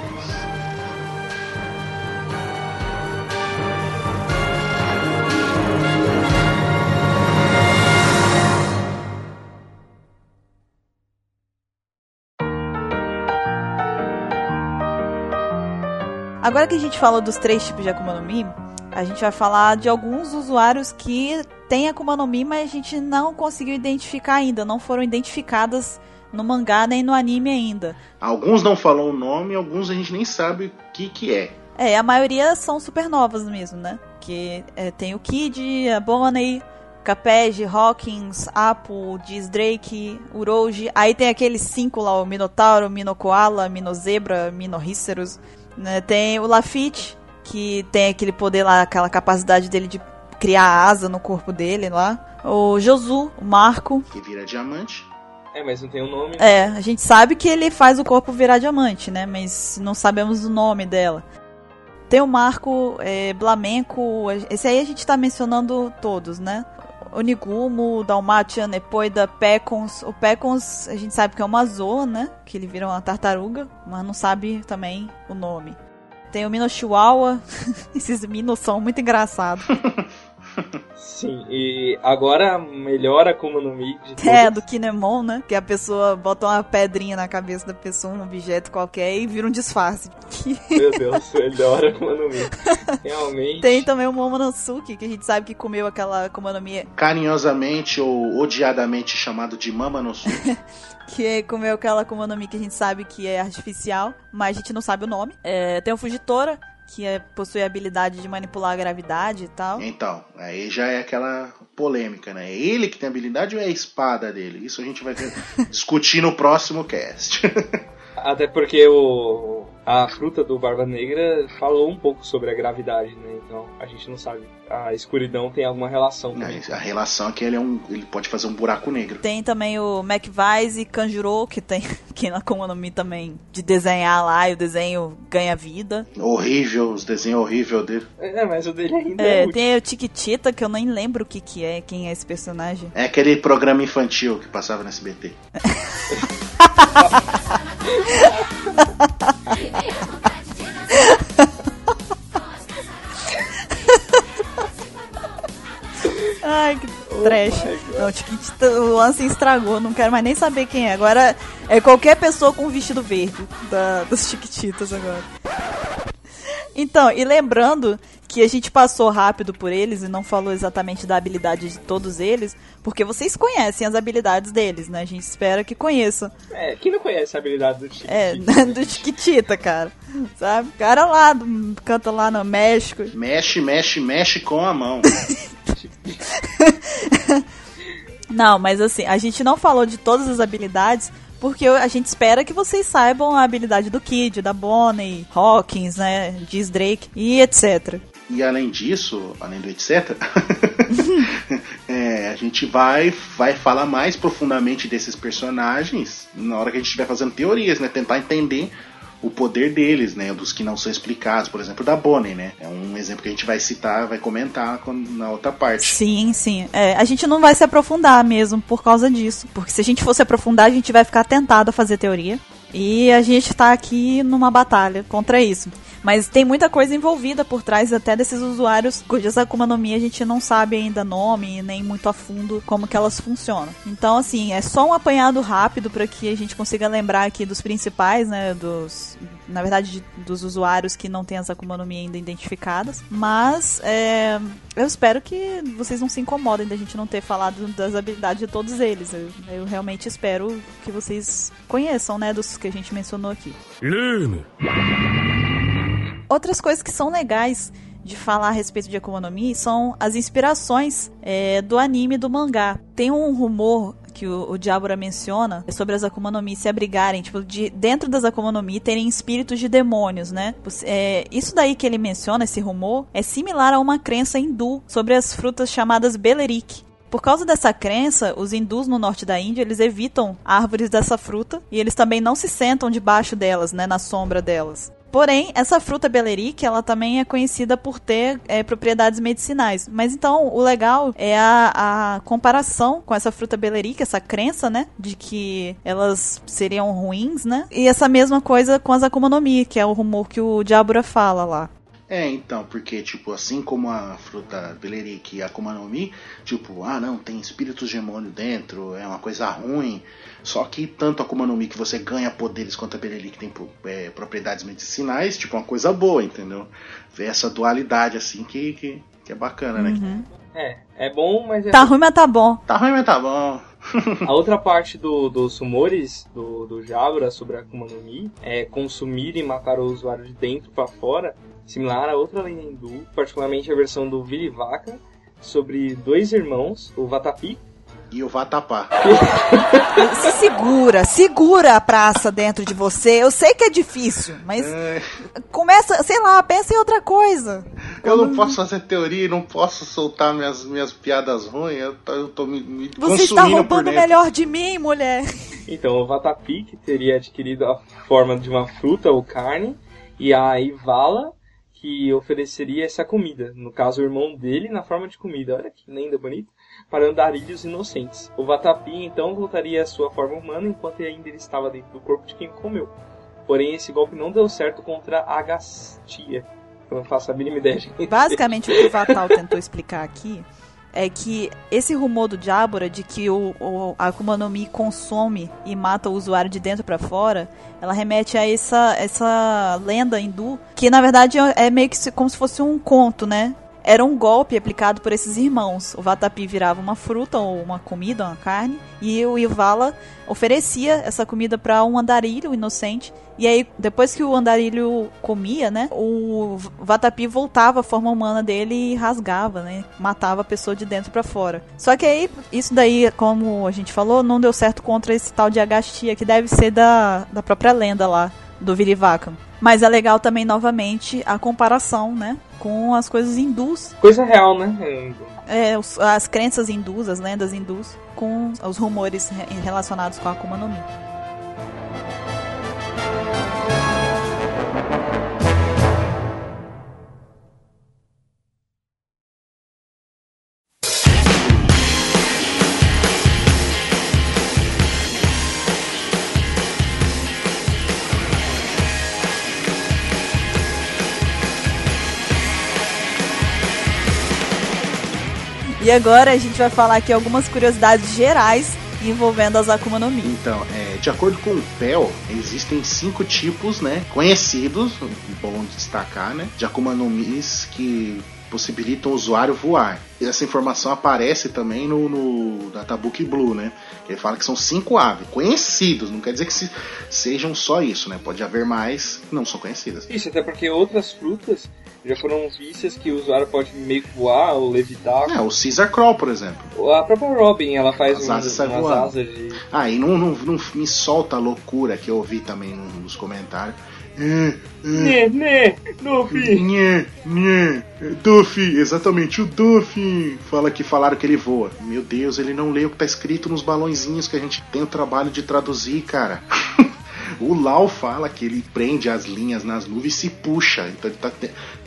Agora que a gente falou dos três tipos de Akuma no Mi, a gente vai falar de alguns usuários que têm Akuma no Mi, mas a gente não conseguiu identificar ainda, não foram identificadas no mangá nem no anime ainda. Alguns não falam o nome, alguns a gente nem sabe o que que é. É, a maioria são supernovas mesmo, né? Que é, tem o Kid, a Bonnie, Capege, Hawkins, Apo, Diz Drake, Uroji. Aí tem aqueles cinco lá, o Minotauro, Minokoala, Minozebra, Minorríceros. Né? Tem o Lafitte, que tem aquele poder lá, aquela capacidade dele de criar asa no corpo dele lá. O Josu, o Marco. Que vira diamante. É, mas não tem o um nome. É, a gente sabe que ele faz o corpo virar diamante, né? Mas não sabemos o nome dela. Tem o Marco é, Blamenco, esse aí a gente tá mencionando todos, né? Onigumo, Dalmatian, Nepoida, Pecons. O Pecons a gente sabe que é uma zoa, né? Que ele vira uma tartaruga, mas não sabe também o nome. Tem o Mino Chihuahua. Esses Minos são muito engraçados. Sim, e agora melhora como no Mi de É, do Kinemon, né? Que a pessoa bota uma pedrinha na cabeça da pessoa, um objeto qualquer, e vira um disfarce. Meu Deus, melhora como no Mi. Realmente. Tem também o Momonosuke, que a gente sabe que comeu aquela Akuma no Mi. Carinhosamente ou odiadamente chamado de Mamanosuke. Que comeu aquela Akuma no Mi que a gente sabe que é artificial, mas a gente não sabe o nome. É, tem o Fujitora, que é, possui a habilidade de manipular a gravidade e tal. Então, aí já é aquela polêmica, né? É ele que tem a habilidade ou é a espada dele? Isso a gente vai discutir no próximo cast. Até porque o, a fruta do Barba Negra falou um pouco sobre a gravidade, né? Então a gente não sabe. A escuridão tem alguma relação também. A relação é que ele, é um, ele pode fazer um buraco negro. Tem também o McVise e Kanjuro, que tem que na Akuma no Mi também, de desenhar lá e o desenho ganha vida. Horrível, os desenhos horríveis dele. É, mas o dele ainda é. é tem o Tiquitita, que eu nem lembro o que, que é, quem é esse personagem. É aquele programa infantil que passava no SBT. Ai, que trash. Oh não, o Ansem estragou, não quero mais nem saber quem é. Agora é qualquer pessoa com vestido verde da, dos Chiquititas agora. Então, e lembrando que a gente passou rápido por eles e não falou exatamente da habilidade de todos eles, porque vocês conhecem as habilidades deles, né? A gente espera que conheçam. É, quem não conhece a habilidade do Chiquitita? É, do Chiquitita, cara. Sabe? O cara lá, do, canta lá no México. Mexe, mexe, mexe com a mão. não, mas assim, a gente não falou de todas as habilidades, porque a gente espera que vocês saibam a habilidade do Kid, da Bonnie, Hawkins, né, Diz Drake e etc. E além disso, além do etc, é, a gente vai, vai falar mais profundamente desses personagens na hora que a gente estiver fazendo teorias, né? Tentar entender o poder deles, né? Dos que não são explicados, por exemplo, da Bonnie, né? É um exemplo que a gente vai citar, vai comentar na outra parte. Sim, sim. É, a gente não vai se aprofundar mesmo por causa disso. Porque se a gente fosse aprofundar, a gente vai ficar tentado a fazer teoria. E a gente tá aqui numa batalha contra isso. Mas tem muita coisa envolvida por trás até desses usuários cujas Akuma no Mi a gente não sabe ainda nome nem muito a fundo como que elas funcionam. Então, assim, é só um apanhado rápido para que a gente consiga lembrar aqui dos principais, né, dos na verdade, de, dos usuários que não têm as Akuma no Mi ainda identificadas. Mas é, eu espero que vocês não se incomodem da gente não ter falado das habilidades de todos eles. Eu, eu realmente espero que vocês conheçam, né, dos que a gente mencionou aqui. Lune. Outras coisas que são legais de falar a respeito de Mi são as inspirações é, do anime do mangá. Tem um rumor que o, o Diabora menciona sobre as Akuma no Mi se abrigarem, tipo, de, dentro das Akuma no Mi terem espíritos de demônios, né? É, isso daí que ele menciona, esse rumor, é similar a uma crença hindu sobre as frutas chamadas Belerik, por causa dessa crença, os hindus no norte da Índia, eles evitam árvores dessa fruta e eles também não se sentam debaixo delas, né, na sombra delas. Porém, essa fruta belerique, ela também é conhecida por ter é, propriedades medicinais. Mas então, o legal é a, a comparação com essa fruta belerique, essa crença, né, de que elas seriam ruins, né? E essa mesma coisa com as Akuma no Mi, que é o rumor que o Diabura fala lá. É, então, porque, tipo, assim como a fruta Belerique e a Akuma no Mi, tipo, ah, não, tem espíritos demônio dentro, é uma coisa ruim. Só que tanto a Akuma no Mi que você ganha poderes quanto a Belerique tem é, propriedades medicinais, tipo, uma coisa boa, entendeu? Ver essa dualidade, assim, que, que, que é bacana, né? uhum. né? É, é bom, mas é Tá ruim, mas tá bom. Tá ruim, mas tá bom. a outra parte do, dos rumores do, do Jabra sobre a Akuma no Mi é consumir e matar o usuário de dentro para fora similar a outra lenda hindu, particularmente a versão do Vili Vaca, sobre dois irmãos, o Vatapi. E o Vatapá. Se segura, segura a praça dentro de você. Eu sei que é difícil, mas É, começa, sei lá, pensa em outra coisa. eu não posso fazer teoria, não posso soltar minhas, minhas piadas ruins. Eu tô, eu tô me, me Você está roubando o melhor de mim, mulher. Então, o Vatapi, que teria adquirido a forma de uma fruta ou carne, e a Ivala, que ofereceria essa comida. No caso, o irmão dele, na forma de comida. Olha que lenda bonita. Para andarilhos inocentes. O Vatapi, então, voltaria à sua forma humana enquanto ainda ele estava dentro do corpo de quem comeu. Porém, esse golpe não deu certo contra a Agastia. Eu não faço a mínima ideia de Basicamente, o que o Vatal tentou explicar aqui é que esse rumor do Jabura de que o, o a Akuma no Mi consome e mata o usuário de dentro pra fora, ela remete a essa, essa lenda hindu, que na verdade é meio que como se fosse um conto, né? Era um golpe aplicado por esses irmãos. O Vatapi virava uma fruta ou uma comida, uma carne, e o Ivala oferecia essa comida para um andarilho inocente. E aí, depois que o andarilho comia, né, o Vatapi voltava à forma humana dele e rasgava, né, matava a pessoa de dentro para fora. Só que aí, isso daí, como a gente falou, não deu certo contra esse tal de Agastia, que deve ser da, da própria lenda lá, do Virivakam. Mas é legal também, novamente, a comparação, né, com as coisas hindus Coisa real, né? é, os- as crenças hindus, as lendas hindus, com os rumores re- relacionados com a Akuma no Mi. E agora a gente vai falar aqui algumas curiosidades gerais envolvendo as Akuma no Mi. Então, é, de acordo com o PEL, existem cinco tipos, né, conhecidos, bom destacar, né, de Akuma no Mis que possibilitam o usuário voar. E essa informação aparece também no, no Databook Blue, né, que ele fala que são cinco aves conhecidos, não quer dizer que se- sejam só isso, né, pode haver mais que não são conhecidas. Isso, até porque outras frutas já foram vistas que o usuário pode meio que voar ou levitar. É, o Caesar Crawl, por exemplo. A própria Robin, ela faz As asas umas asas de... Ah, e não, não, não me solta a loucura que eu ouvi também nos comentários. Né, né! Nhê, nhê. Duffy, exatamente, o Duffy. Fala que falaram que ele voa. Meu Deus, ele não lê o que tá escrito nos balãozinhos que a gente tem o trabalho de traduzir, cara. O Lau fala que ele prende as linhas nas nuvens e se puxa. Então ele tá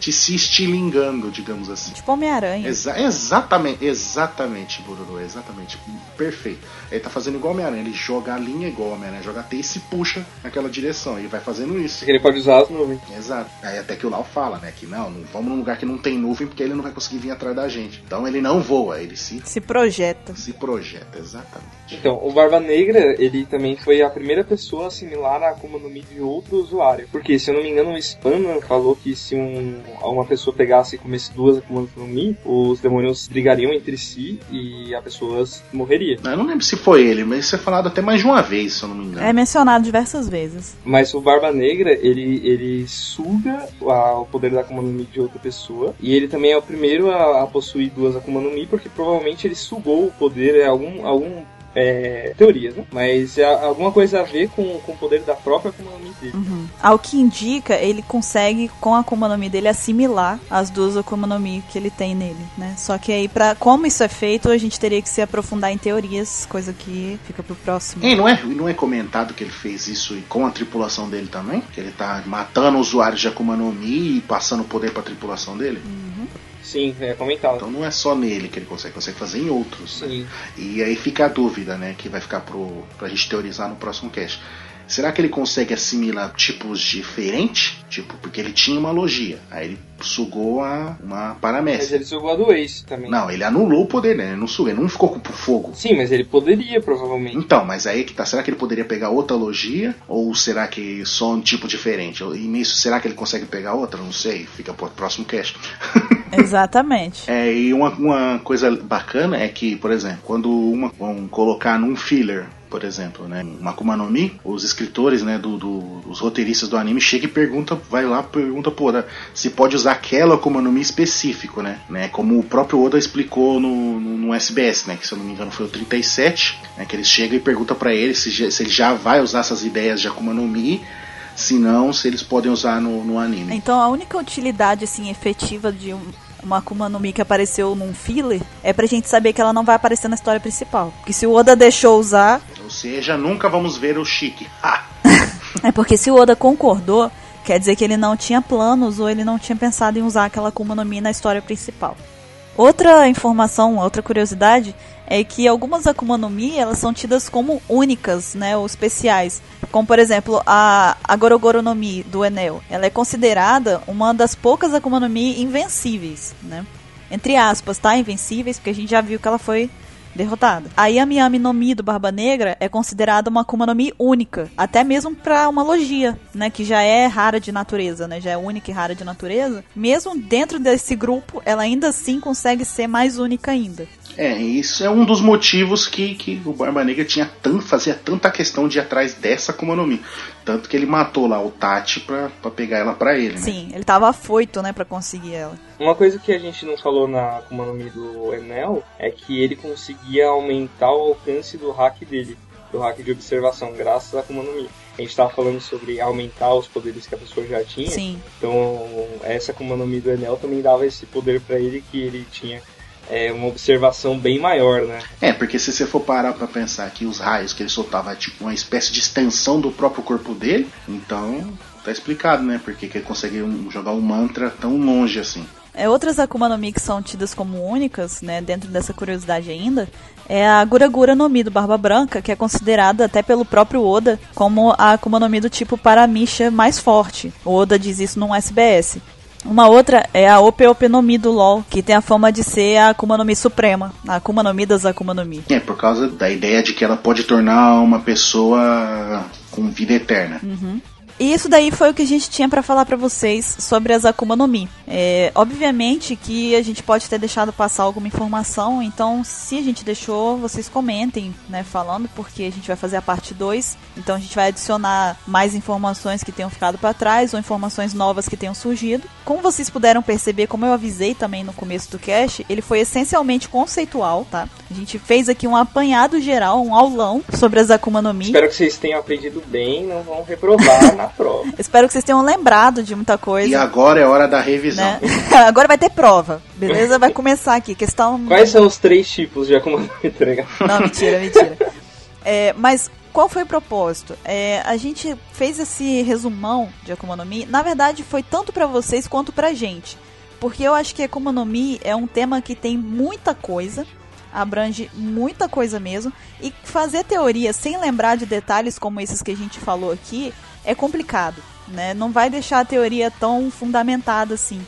te, se estilingando, digamos assim. Tipo Homem-Aranha. Exa- exatamente, exatamente, Bururu, exatamente. Perfeito. Ele tá fazendo igual Homem-Aranha, ele joga a linha igual Homem-Aranha, joga a teia e se puxa naquela direção. Ele vai fazendo isso. Ele pode usar as nuvens. Exato. Aí até que o Lau fala, né? Que não, não vamos num lugar que não tem nuvem porque ele não vai conseguir vir atrás da gente. Então ele não voa, ele se, Se projeta. se projeta, exatamente. Então, o Barba Negra, ele também foi a primeira pessoa a assimilar a Akuma no Mi de outro usuário. Porque, se eu não me engano, o Spanner falou que se um, uma pessoa pegasse e comesse duas Akuma no Mi, os demônios brigariam entre si e a pessoa morreria. Eu não lembro se foi ele, mas isso é falado até mais de uma vez, se eu não me engano. É mencionado diversas vezes. Mas o Barba Negra, ele, ele suga a- o poder da Akuma no Mi de outra pessoa. E ele também é o primeiro a, a possuir duas Akuma no Mi, porque provavelmente ele sugou o poder, é algum, algum é, teorias, né? Mas é alguma coisa a ver com, com o poder da própria Akuma no Mi dele. Uhum. Ao que indica, ele consegue, com a Akuma no Mi dele, assimilar as duas Akuma no Mi que ele tem nele, né? Só que aí, pra, como isso é feito, a gente teria que se aprofundar em teorias, coisa que fica pro próximo. E não é, não é comentado que ele fez isso com a tripulação dele também? Que ele tá matando usuários de Akuma no Mi e passando o poder pra tripulação dele? Sim, é comentado. Então não é só nele que ele consegue, consegue fazer em outros. né? Sim. E aí fica a dúvida, né? Que vai ficar pro, pra gente teorizar no próximo cast. Será que ele consegue assimilar tipos diferentes? Tipo, porque ele tinha uma logia. Aí ele sugou a, uma Mas paramécia. ele sugou a do Ace também. Não, ele anulou o poder, né? Ele não sugou, ele não ficou com o fogo. Sim, mas ele poderia, provavelmente. Então, mas aí que tá. Será que ele poderia pegar outra logia? Ou será que só um tipo diferente? E nisso, será que ele consegue pegar outra? Não sei. Fica pro próximo cast. Exatamente. É, e uma, uma coisa bacana é que, por exemplo, quando uma vão colocar num filler, por exemplo, né, uma Akuma no Mi, os escritores, né, do, do- os roteiristas do anime chegam e perguntam, vai lá, pergunta, pô, se pode usar aquela Akuma no Mi específico, né? né? Como o próprio Oda explicou no, no, no, SBS, né? Que se eu não me engano foi o 37, né? Que eles chegam e perguntam para ele se, se ele já vai usar essas ideias de Akuma no Mi se não, se eles podem usar no, no anime. Então a única utilidade assim efetiva de um, uma Akuma no Mi que apareceu num filler é pra gente saber que ela não vai aparecer na história principal. Porque se o Oda deixou usar. Ou seja, nunca vamos ver o Chique. é porque se o Oda concordou, quer dizer que ele não tinha planos ou ele não tinha pensado em usar aquela Akuma no Mi na história principal. Outra informação, outra curiosidade é que algumas Akuma no Mi elas são tidas como únicas, né, ou especiais. Como por exemplo a, a Gorogoro no Mi do Enel. Ela é considerada uma das poucas Akuma no Mi invencíveis, né? Entre aspas, tá? Invencíveis, porque a gente já viu que ela foi derrotada. A Yami Yami no Mi do Barba Negra é considerada uma Akuma no Mi única, até mesmo para uma logia, né, que já é rara de natureza, né, já é única e rara de natureza. Mesmo dentro desse grupo, ela ainda assim consegue ser mais única ainda. É, isso é um dos motivos que, que o Barba Negra tinha tão, fazia tanta questão de ir atrás dessa Akuma no Mi. Tanto que ele matou lá o Tati pra, pra pegar ela pra ele, né? Sim, ele tava afoito, né, pra conseguir ela. Uma coisa que a gente não falou na Akuma no Mi do Enel é que ele conseguia aumentar o alcance do hack dele, do hack de observação, graças à Akuma no Mi. A gente tava falando sobre aumentar os poderes que a pessoa já tinha. Sim. Então, essa Akuma no Mi do Enel também dava esse poder para ele que ele tinha é uma observação bem maior, né? É, porque se você for parar para pensar que os raios que ele soltava é tipo uma espécie de extensão do próprio corpo dele, então tá explicado, né? Porque que ele consegue jogar um mantra tão longe assim. É, outras Akuma no Mi que são tidas como únicas, né, dentro dessa curiosidade ainda, é a Guragura no Mi do Barba Branca, que é considerada até pelo próprio Oda como a Akuma no Mi do tipo Paramisha mais forte. O Oda diz isso num SBS. Uma outra é a Ope Ope no Mi do LoL, que tem a fama de ser a Akuma no Mi suprema, a Akuma no Mi das Akuma no Mi. É, por causa da ideia de que ela pode tornar uma pessoa com vida eterna. Uhum. E isso daí foi o que a gente tinha para falar para vocês sobre as Akuma no Mi. É, obviamente que a gente pode ter deixado passar alguma informação, então se a gente deixou, vocês comentem, né, falando, porque a gente vai fazer a parte 2. Então a gente vai adicionar mais informações que tenham ficado para trás ou informações novas que tenham surgido. Como vocês puderam perceber, como eu avisei também no começo do cast, ele foi essencialmente conceitual, tá? A gente fez aqui um apanhado geral, um aulão sobre as Akuma no Mi. Espero que vocês tenham aprendido bem, não vão reprovar na prova. Espero que vocês tenham lembrado de muita coisa. E agora é hora da revisão. Né? agora vai ter prova, beleza? Vai começar aqui. Questão. Quais são os três tipos de Akuma no Mi, tá Não, mentira, mentira. É, mas qual foi o propósito? É, a gente fez esse resumão de Akuma no Mi. Na verdade, foi tanto para vocês quanto pra gente. Porque eu acho que Akuma no Mi é um tema que tem muita coisa, abrange muita coisa mesmo. E fazer teoria sem lembrar de detalhes como esses que a gente falou aqui é complicado. Né? Não vai deixar a teoria tão fundamentada assim.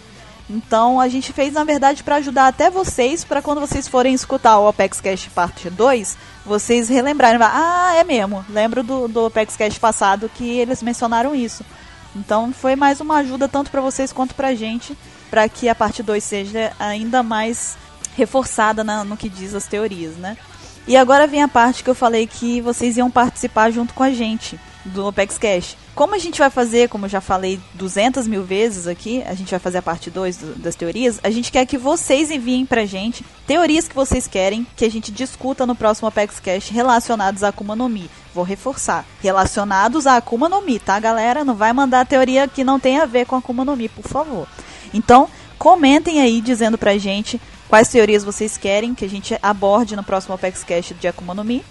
Então a gente fez na verdade para ajudar até vocês, para quando vocês forem escutar o Apex Cash Parte 2, vocês relembrarem, ah, é mesmo, lembro do, do Apex Cash passado que eles mencionaram isso. Então foi mais uma ajuda tanto para vocês quanto pra gente, para que a parte 2 seja ainda mais reforçada na, no que diz as teorias, né? E agora vem a parte que eu falei que vocês iam participar junto com a gente do Opex Cash. Como a gente vai fazer, como eu já falei 200 mil vezes aqui, a gente vai fazer a parte 2 das teorias, a gente quer que vocês enviem pra gente teorias que vocês querem que a gente discuta no próximo Apex Cash relacionados a Akuma no Mi. Vou reforçar, relacionados a Akuma no Mi, tá galera? Não vai mandar teoria que não tem a ver com Akuma no Mi, por favor. Então, comentem aí dizendo pra gente quais teorias vocês querem que a gente aborde no próximo Apex Cash de Akuma no Mi.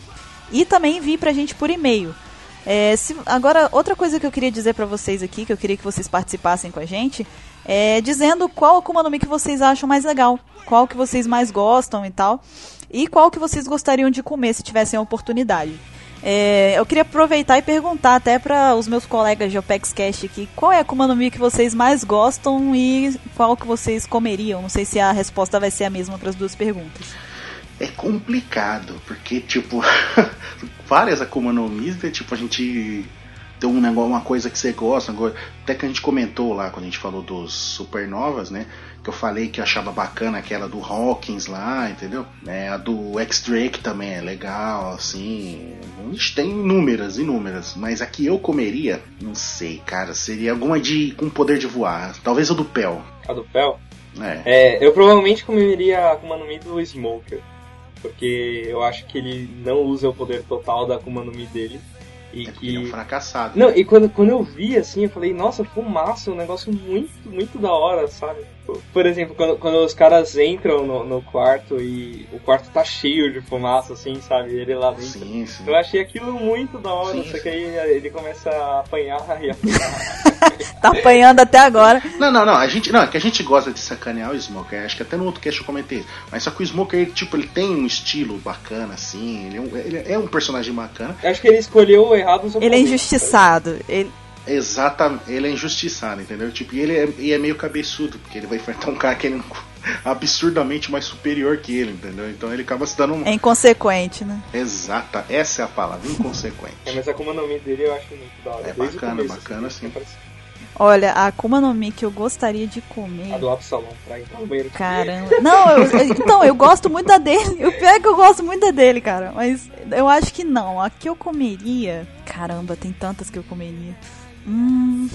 E também envie pra gente por e-mail é, se, agora, outra coisa que eu queria dizer para vocês aqui, que eu queria que vocês participassem com a gente, é dizendo qual Akuma no Mi que vocês acham mais legal, qual que vocês mais gostam e tal, e qual que vocês gostariam de comer se tivessem a oportunidade. É, eu queria aproveitar e perguntar até para os meus colegas de Opex Cash aqui, qual é a Akuma no Mi que vocês mais gostam e qual que vocês comeriam? Não sei se a resposta vai ser a mesma para as duas perguntas é complicado, porque, tipo, várias Akuma no Mi, né, tipo, a gente tem um negócio, uma coisa que você gosta, até que a gente comentou lá quando a gente falou dos supernovas, né? Que eu falei que eu achava bacana aquela do Hawkins lá, entendeu? É, a do X-Drake também é legal, assim. A gente tem inúmeras, inúmeras. Mas a que eu comeria, não sei, cara, seria alguma de com poder de voar. Talvez a do Pel. A do Pel? É. é eu provavelmente comeria a Akuma no Mi do Smoker. Porque eu acho que ele não usa o poder total da Akuma no Mi dele. E é que... ele é um fracassado. Não, e quando, quando eu vi assim, eu falei, nossa, fumaça, um negócio muito, muito da hora, sabe? Por exemplo, quando, quando os caras entram no, no quarto e o quarto tá cheio de fumaça, assim, sabe? Ele lá dentro. Sim, sim. Eu achei aquilo muito da hora, sim, só que aí ele começa a apanhar e apanhar. tá apanhando até agora. Não, não, não. A gente, não, é que a gente gosta de sacanear o Smoker. Acho que até no outro cast eu comentei. Mas só que o Smoker, ele, tipo, ele tem um estilo bacana, assim. Ele é um, ele é um personagem bacana. Eu acho que ele escolheu errado Ele é injustiçado. Ele... Exatamente, ele é injustiçado, entendeu? Tipo, e ele é, e é meio cabeçudo, porque ele vai enfrentar um cara que ele absurdamente mais superior que ele, entendeu? Então ele acaba se dando um. É inconsequente, né? Exata, essa é a palavra, inconsequente. é, mas a Akuma no Mi dele eu acho muito da hora. É bacana, começo, bacana assim. sim. Olha, a Akuma no Mi que eu gostaria de comer. A do Absalom, pra entrar no banheiro. Caramba. Não, eu, eu, então, eu gosto muito da dele. O pior é que eu gosto muito da dele, cara. Mas eu acho que não. A que eu comeria. Caramba, tem tantas que eu comeria. Hum.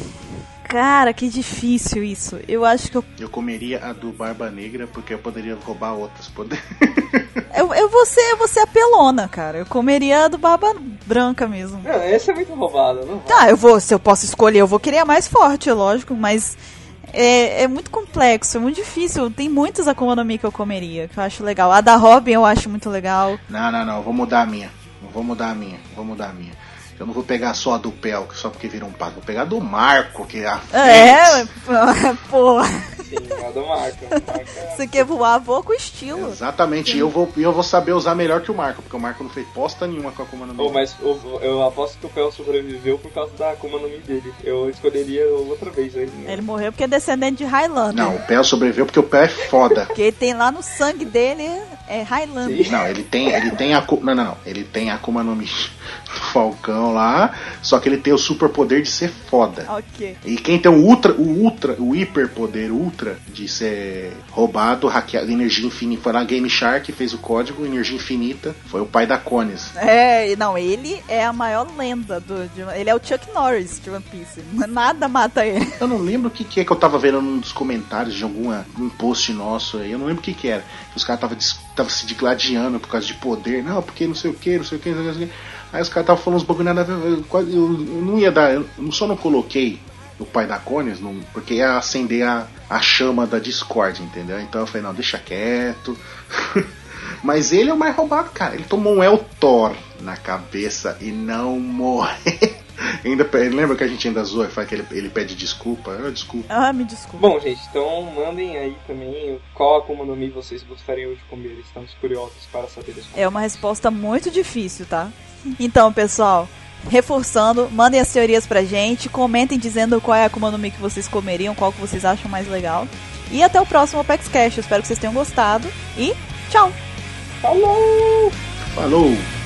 Cara, que difícil isso. Eu acho que eu. Eu comeria a do Barba Negra porque eu poderia roubar outras poderes. eu, eu, vou ser, eu vou ser apelona, cara. Eu comeria a do Barba Branca mesmo. Não, essa é muito roubada, não? Tá, eu vou. Se eu posso escolher, eu vou querer a mais forte, é lógico, mas. É, é muito complexo, é muito difícil. Tem muitas Akuma no Mi que eu comeria, que eu acho legal. A da Robin eu acho muito legal. Não, não, não. Vou mudar a minha. Vou mudar a minha. Vou mudar a minha. Eu não vou pegar só a do Pel, só porque virou um pato. Vou pegar a do Marco, que é a É, pô. Sim, a do Marco. É Você quer voar, voa com estilo. Exatamente, e eu vou, eu vou saber usar melhor que o Marco, porque o Marco não fez posta nenhuma com a Akuma no Mi. Oh, mas eu, eu aposto que o Pel sobreviveu por causa da Akuma no Mi dele. Eu escolheria outra vez aí. Né? Ele morreu porque é descendente de Highlander. Não, o Pel sobreviveu porque o Pel é foda. porque tem lá no sangue dele é Highlander. Sim. Não, ele tem, ele tem a não, não, não, ele tem a Akuma no Mi do Falcão lá, só que ele tem o super poder de ser foda. Ok. E quem tem o ultra, o ultra, o hiper poder ultra de ser roubado, hackeado, energia infinita, foi lá Game Shark fez o código energia infinita, foi o pai da Cones. É, não, ele é a maior lenda do, de, ele é o Chuck Norris de One Piece. Nada mata ele. Eu não lembro o que, que é que eu tava vendo num dos comentários de alguma um post nosso aí, eu não lembro o que que era. Os caras tava, tava se digladiando por causa de poder, não, porque não sei o que, não sei o que, não sei o que. Aí os caras estavam falando uns bagulho nada eu, eu, eu não ia dar, eu só não coloquei o pai da Cones, não, porque ia acender a, a chama da Discord, entendeu? Então eu falei, não, deixa quieto. Mas ele é o mais roubado, cara. Ele tomou um El Thor na cabeça e não morreu. ainda lembra que a gente ainda zoa e fala que ele, ele pede desculpa? Ah, desculpa. Ah, me desculpa. Bom, gente, então mandem aí também qual Akuma no Mi vocês gostariam de comer. Estamos curiosos para saber isso. É uma resposta muito difícil, tá? Então, pessoal, reforçando, mandem as teorias pra gente, comentem dizendo qual é a Akuma no Mi que vocês comeriam, qual que vocês acham mais legal. E até o próximo Apex Cash. espero que vocês tenham gostado e tchau! Falou! Falou!